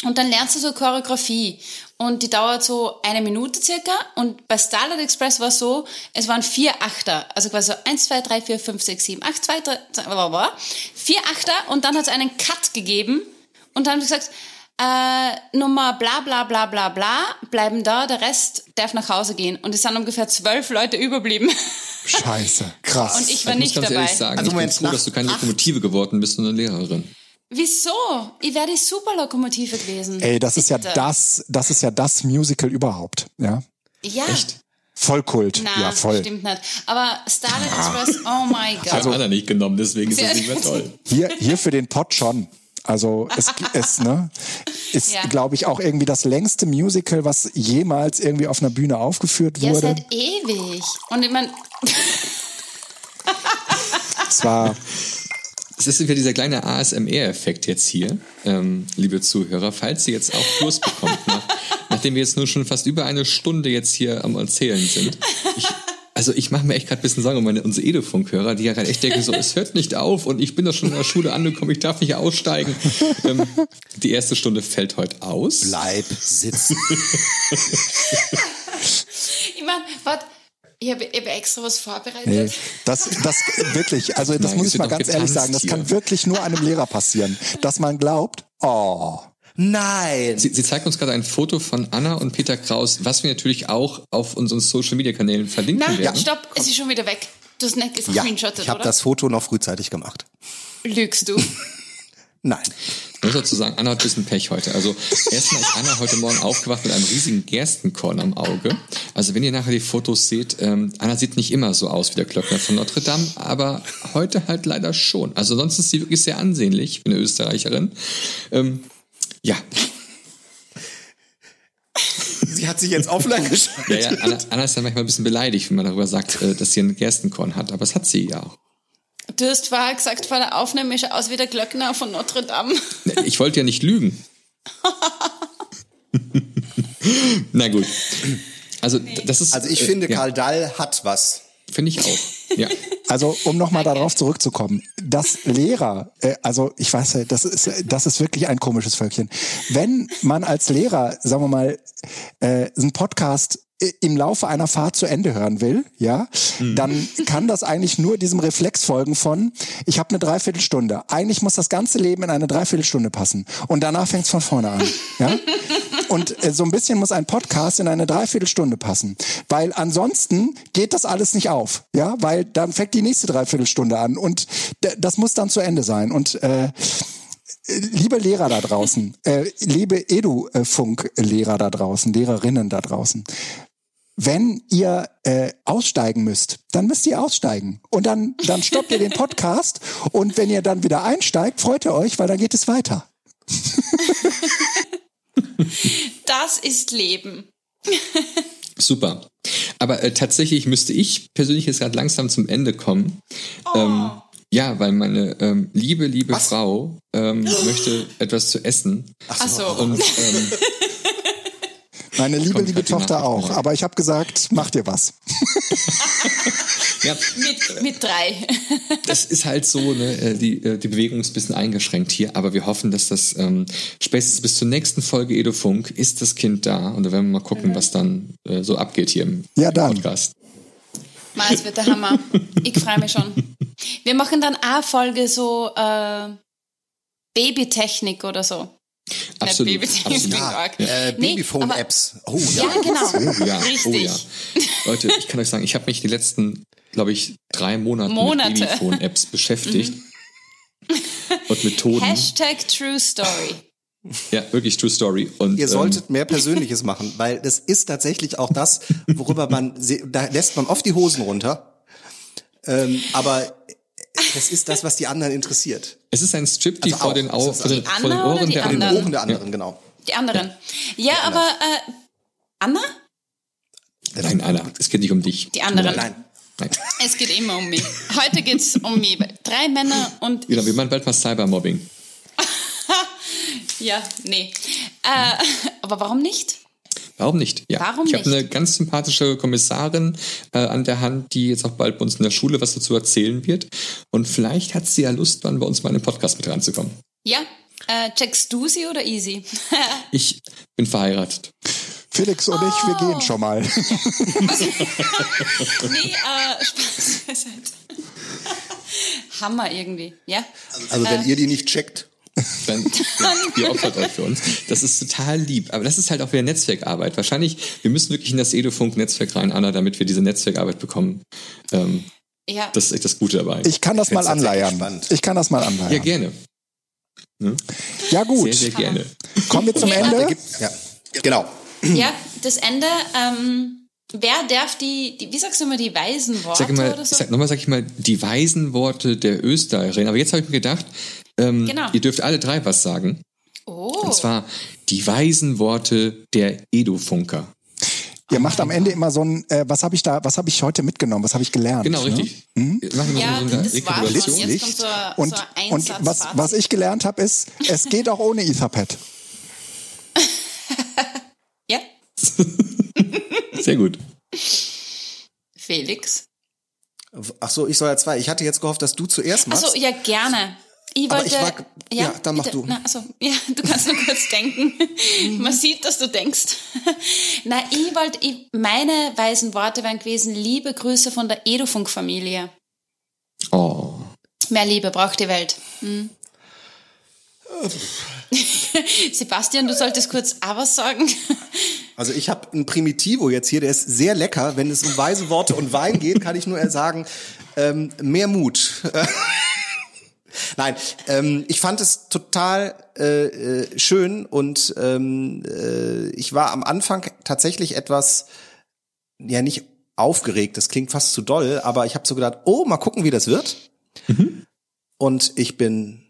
Und dann lernst du so Choreografie. Und die dauert so eine Minute circa. Und bei Starlight Express war es so, es waren vier Achter. Also quasi so eins, zwei, drei, vier, fünf, sechs, sieben, acht, zwei, drei, zwei, bla, bla, bla. vier Achter. Und dann hat es einen Cut gegeben. Und dann haben sie gesagt, äh, Nummer bla bla bla bla bla bleiben da, der Rest darf nach Hause gehen. Und es sind ungefähr zwölf Leute überblieben. Scheiße, krass. Und ich war ich nicht dabei. sagen, Also ich bin froh, dass du keine Lokomotive geworden bist, sondern Lehrerin. Wieso? Ich wäre die Superlokomotive gewesen. Ey, das ist ja Bitte. das, das ist ja das Musical überhaupt, ja? Ja. Echt? Vollkult. Na, ja, voll. stimmt nicht. Aber Starlight Express, oh my <laughs> God. Ich habe Anna nicht genommen, deswegen ist das nicht mehr toll. <laughs> Hier, hier für den Pott schon. Also es, es ne, ist, Ja. glaube ich, auch irgendwie das längste Musical, was jemals irgendwie auf einer Bühne aufgeführt ja, wurde. seit ewig. Und ich meine, Es war <laughs> Es ist wieder dieser kleine ASMR-Effekt jetzt hier, ähm, liebe Zuhörer, falls ihr jetzt auch Durst bekommt, nach, nachdem wir jetzt nur schon fast über eine Stunde jetzt hier am Erzählen sind. Ich, also ich mache mir echt gerade ein bisschen Sorgen um meine, unsere Edofunk-Hörer, die ja gerade echt denken, so, es hört nicht auf und ich bin doch schon in der Schule angekommen, ich darf nicht aussteigen. Ähm, die erste Stunde fällt heute aus. Bleib sitzen. <laughs> ich meine, warte, ich habe ich hab extra was vorbereitet. Nee, das, das <laughs> wirklich, also das Nein, muss ich mal ganz ehrlich sagen, das hier. kann wirklich nur einem Lehrer passieren, dass man glaubt, oh, Nein. Sie, sie zeigt uns gerade ein Foto von Anna und Peter Kraus, was wir natürlich auch auf unseren Social-Media-Kanälen verlinken Na, werden. stopp, es ist schon wieder weg. Du hast nicht Ja, gescreenshottet, ich habe das Foto noch frühzeitig gemacht. Lügst du? <laughs> Nein. Ich muss dazu sagen, Anna hat ein bisschen Pech heute. Also erstmal ist Anna heute Morgen aufgewacht mit einem riesigen Gerstenkorn am Auge. Also wenn ihr nachher die Fotos seht, ähm, Anna sieht nicht immer so aus wie der Glöckner von Notre Dame, aber heute halt leider schon. Also sonst ist sie wirklich sehr ansehnlich, wie eine Österreicherin. Ähm, ja, Sie hat sich jetzt offline ja, geschaltet. ja Anna, Anna ist dann manchmal ein bisschen beleidigt, wenn man darüber sagt, äh, dass sie ein Gerstenkorn hat. Aber das hat sie ja auch. Du hast vorher gesagt, vor der Aufnahme ist er aus wie der Glöckner von Notre Dame. Ich wollte ja nicht lügen. <laughs> Na gut. Also das ist. Also ich äh, finde, ja, Karl Dall hat was. Finde ich auch. Ja. <laughs> Also, um nochmal darauf zurückzukommen, dass Lehrer, äh, also ich weiß, das ist, das ist wirklich ein komisches Völkchen. Wenn man als Lehrer, sagen wir mal, äh, einen Podcast im Laufe einer Fahrt zu Ende hören will, ja, mhm. dann kann das eigentlich nur diesem Reflex folgen von, ich habe eine Dreiviertelstunde. Eigentlich muss das ganze Leben in eine Dreiviertelstunde passen. Und danach fängt es von vorne an. Ja? Und äh, so ein bisschen muss ein Podcast in eine Dreiviertelstunde passen. Weil ansonsten geht das alles nicht auf. Ja, weil dann fängt die nächste Dreiviertelstunde an. Und das muss dann zu Ende sein. Und äh, liebe Lehrer da draußen, äh, liebe Edu-Funk-Lehrer da draußen, Lehrerinnen da draußen, wenn ihr äh, aussteigen müsst, dann müsst ihr aussteigen. Und dann, dann stoppt ihr den Podcast. Und wenn ihr dann wieder einsteigt, freut ihr euch, weil dann geht es weiter. <laughs> das ist Leben. Super. Aber äh, tatsächlich müsste ich persönlich jetzt gerade langsam zum Ende kommen. Oh. Ähm, ja, weil meine ähm, liebe, liebe Was? Frau ähm, möchte etwas zu essen. Ach so. Und, ähm, <laughs> Meine liebe, liebe Tochter auch. Aber ich habe gesagt, mach dir was. <laughs> ja. mit, mit drei. <laughs> das ist halt so, ne, äh, die, äh, die Bewegung ist ein bisschen eingeschränkt hier, aber wir hoffen, dass das ähm, spätestens bis zur nächsten Folge Edo Funk ist das Kind da und da werden wir mal gucken, mhm. was dann äh, so abgeht hier im, ja, dann. Podcast. Mal, es wird der Hammer. Ich freue mich schon. Wir machen dann auch Folge so äh, Babytechnik oder so. Absolut. Absolut. Ja, äh, Babyphone-Apps. Oh, ja. ja, genau. Oh, ja. Richtig. Oh, ja. Leute, ich kann euch sagen, ich habe mich die letzten, glaube ich, drei Monate, Monate. mit Babyphone-Apps <laughs> beschäftigt. Mhm. Und Methoden. Hashtag True Story. Ja, wirklich True Story. Und, Ihr solltet ähm, mehr Persönliches machen, weil das ist tatsächlich auch das, worüber man, da lässt man oft die Hosen runter. Ähm, aber das ist das, was die anderen interessiert. Es ist ein Strip, die also vor, den, Au vor, den, vor den Ohren der anderen. Den Ohren der anderen, ja. genau. Die anderen. Ja, die aber äh, Anna? Nein, Anna, es geht nicht um dich. Die anderen. Nein. Nein. <laughs> Es geht immer um mich. Heute geht es um mich. Drei Männer und. Genau, wir machen bald mal Cybermobbing. <laughs> ja, nee. Äh, aber warum nicht? Warum nicht? Ja. Warum ich habe eine ganz sympathische Kommissarin äh, an der Hand, die jetzt auch bald bei uns in der Schule was dazu erzählen wird. Und vielleicht hat sie ja Lust, dann bei uns mal in den Podcast mit reinzukommen. Ja. Äh, checkst du sie oder easy? <laughs> ich bin verheiratet. Felix und oh. ich, wir gehen oh. schon mal. <laughs> nee, äh, Spaß <laughs> Hammer irgendwie, ja? Also wenn äh, ihr die nicht checkt, dann <laughs> ihr opfert euch für uns. Das ist total lieb. Aber das ist halt auch wieder Netzwerkarbeit. Wahrscheinlich, wir müssen wirklich in das Edufunk-Netzwerk rein, Anna, damit wir diese Netzwerkarbeit bekommen. Ähm, ja. Das ist echt das Gute dabei. Ich kann das mal anleiern. Ich kann das mal anleiern. Ja, gerne. Hm? Ja, gut. Sehr, sehr gerne. Kommen wir zum Ende? Ja, genau. Ja, das Ende. Ähm Wer darf die, die, wie sagst du immer, die weisen Worte sag mal, oder so? Sag, nochmal sag ich mal, die weisen Worte der Österreicherin. Aber jetzt habe ich mir gedacht, ähm, genau. Ihr dürft alle drei was sagen. Oh. Und zwar die weisen Worte der Edu-Funker. Ihr macht am Ende immer so ein, äh, was habe ich da, was habe ich heute mitgenommen, was habe ich gelernt? Genau, ne? richtig. Machen wir ja, so eine das war schon. Jetzt kommt so, und, so und was, was ich gelernt habe, ist, es geht auch ohne Etherpad. <laughs> ja. <laughs> Sehr gut. Felix. Ach so, ich soll ja zwei. Ich hatte jetzt gehofft, dass du zuerst machst. Ach so, ja, gerne. Ich wollte, ich war, ja, ja, dann mach du. Na, also, ja, <laughs> du kannst nur kurz denken. Mhm. Man sieht, dass du denkst. <laughs> Na, ich wollte, ich, meine weisen Worte wären gewesen, liebe Grüße von der Edufunk-Familie. Oh. Mehr Liebe braucht die Welt. Hm? <laughs> Sebastian, du solltest kurz was sagen. Also ich habe einen Primitivo jetzt hier, der ist sehr lecker. Wenn es um weise Worte und Wein geht, kann ich nur sagen, ähm, mehr Mut. Nein, ähm, ich fand es total äh, äh, schön und ähm, äh, ich war am Anfang tatsächlich etwas, ja nicht aufgeregt, das klingt fast zu doll, aber ich habe so gedacht, oh, mal gucken, wie das wird. Mhm. Und ich bin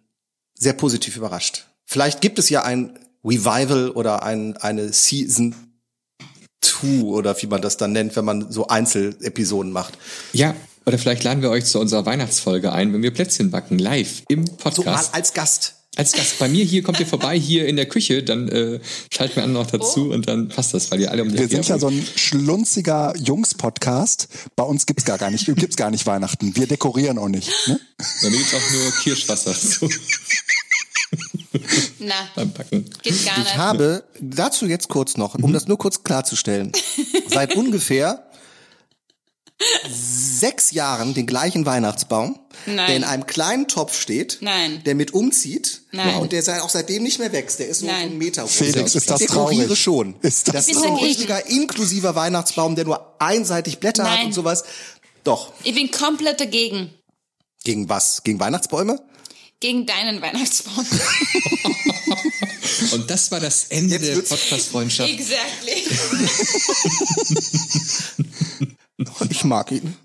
sehr positiv überrascht. Vielleicht gibt es ja ein Revival oder ein, eine Season 2 oder wie man das dann nennt, wenn man so Einzelepisoden macht. Ja, oder vielleicht laden wir euch zu unserer Weihnachtsfolge ein, wenn wir Plätzchen backen, live im Podcast. So als Gast. als Gast bei mir hier, kommt ihr vorbei hier in der Küche, dann äh, schalten wir anderen noch dazu Oh. und dann passt das, weil ihr alle um die Wir sind ja so ein schlunziger Jungs-Podcast. Bei uns gibt's gar, gar nicht, gibt's gar nicht Weihnachten. Wir dekorieren auch nicht. Ne? Bei mir gibt's auch nur Kirschwasser so, Na, <laughs> beim Backen. geht gar nicht. Ich habe dazu jetzt kurz noch, um das nur kurz klarzustellen, seit ungefähr sechs Jahren den gleichen Weihnachtsbaum, Nein. der in einem kleinen Topf steht, Nein. der mit umzieht Nein. und der auch seitdem nicht mehr wächst. Der ist so Nein. einen Meter hoch. Felix, ist das Dekoriere traurig? schon. Ist das das Ich ist ein richtiger inklusiver Weihnachtsbaum, der nur einseitig Blätter hat Nein. und sowas. Doch. Ich bin komplett dagegen. Gegen was? Gegen Weihnachtsbäume? Gegen deinen Weihnachtsbaum. <laughs> Und das war das Ende der Podcast-Freundschaft. exactly. <laughs> <laughs> Ich mag ihn.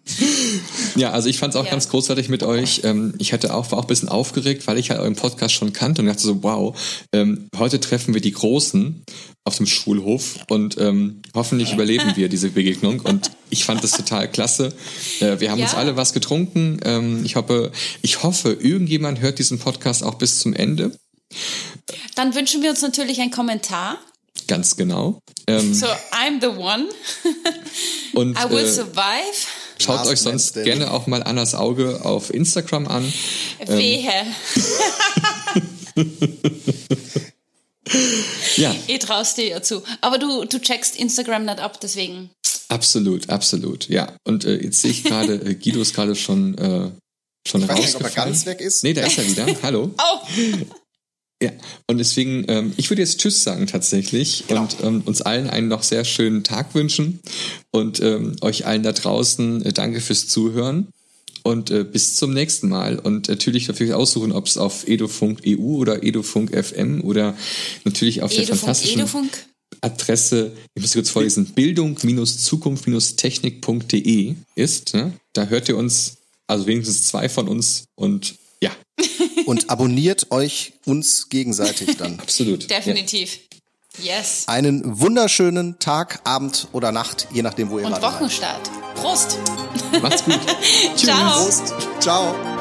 Ja, also ich fand es auch Ja. ganz großartig mit euch. Ähm, ich hatte auch, war auch ein bisschen aufgeregt, weil ich halt euren Podcast schon kannte und dachte so, wow, ähm, heute treffen wir die Großen auf dem Schulhof und ähm, hoffentlich überleben <laughs> wir diese Begegnung. Und ich fand das total klasse. Äh, wir haben Ja. uns alle was getrunken. Ähm, ich hoffe, ich hoffe, irgendjemand hört diesen Podcast auch bis zum Ende. Dann wünschen wir uns natürlich einen Kommentar. Ganz genau. Ähm, So, I'm the one. <laughs> und I will äh, survive. schaut Last euch sonst Man Standing. gerne auch mal Annas Auge auf Instagram an. Wehe. <laughs> Ja, Ich traust dir ja zu. Aber du, du checkst Instagram nicht ab, deswegen. Absolut, absolut, ja. Und äh, jetzt sehe ich gerade, äh, Guido ist gerade schon, äh, schon Ich weiß nicht, ob er rausgefallen. ganz weg ist. Nee, da ist er wieder. Hallo. <laughs> Oh, Ja, und deswegen, ähm, ich würde jetzt Tschüss sagen tatsächlich Genau. und ähm, uns allen einen noch sehr schönen Tag wünschen und ähm, euch allen da draußen äh, danke fürs Zuhören und äh, bis zum nächsten Mal. Und natürlich dürft ihr euch aussuchen, ob es auf Edofunk EU oder Edofunk FM oder natürlich auf der Edufunk, fantastischen Edufunk. Adresse, ich muss kurz vorlesen, bildung-zukunft-technik.de ist. Ne? Da hört ihr uns, also wenigstens zwei von uns und ja, Und abonniert euch uns gegenseitig dann. <laughs> absolut. Definitiv. Yes. Einen wunderschönen Tag, Abend oder Nacht, je nachdem, wo ihr Und gerade seid. Wochenstart. Prost. Ja. Macht's gut. <laughs> Ciao. Prost. Ciao.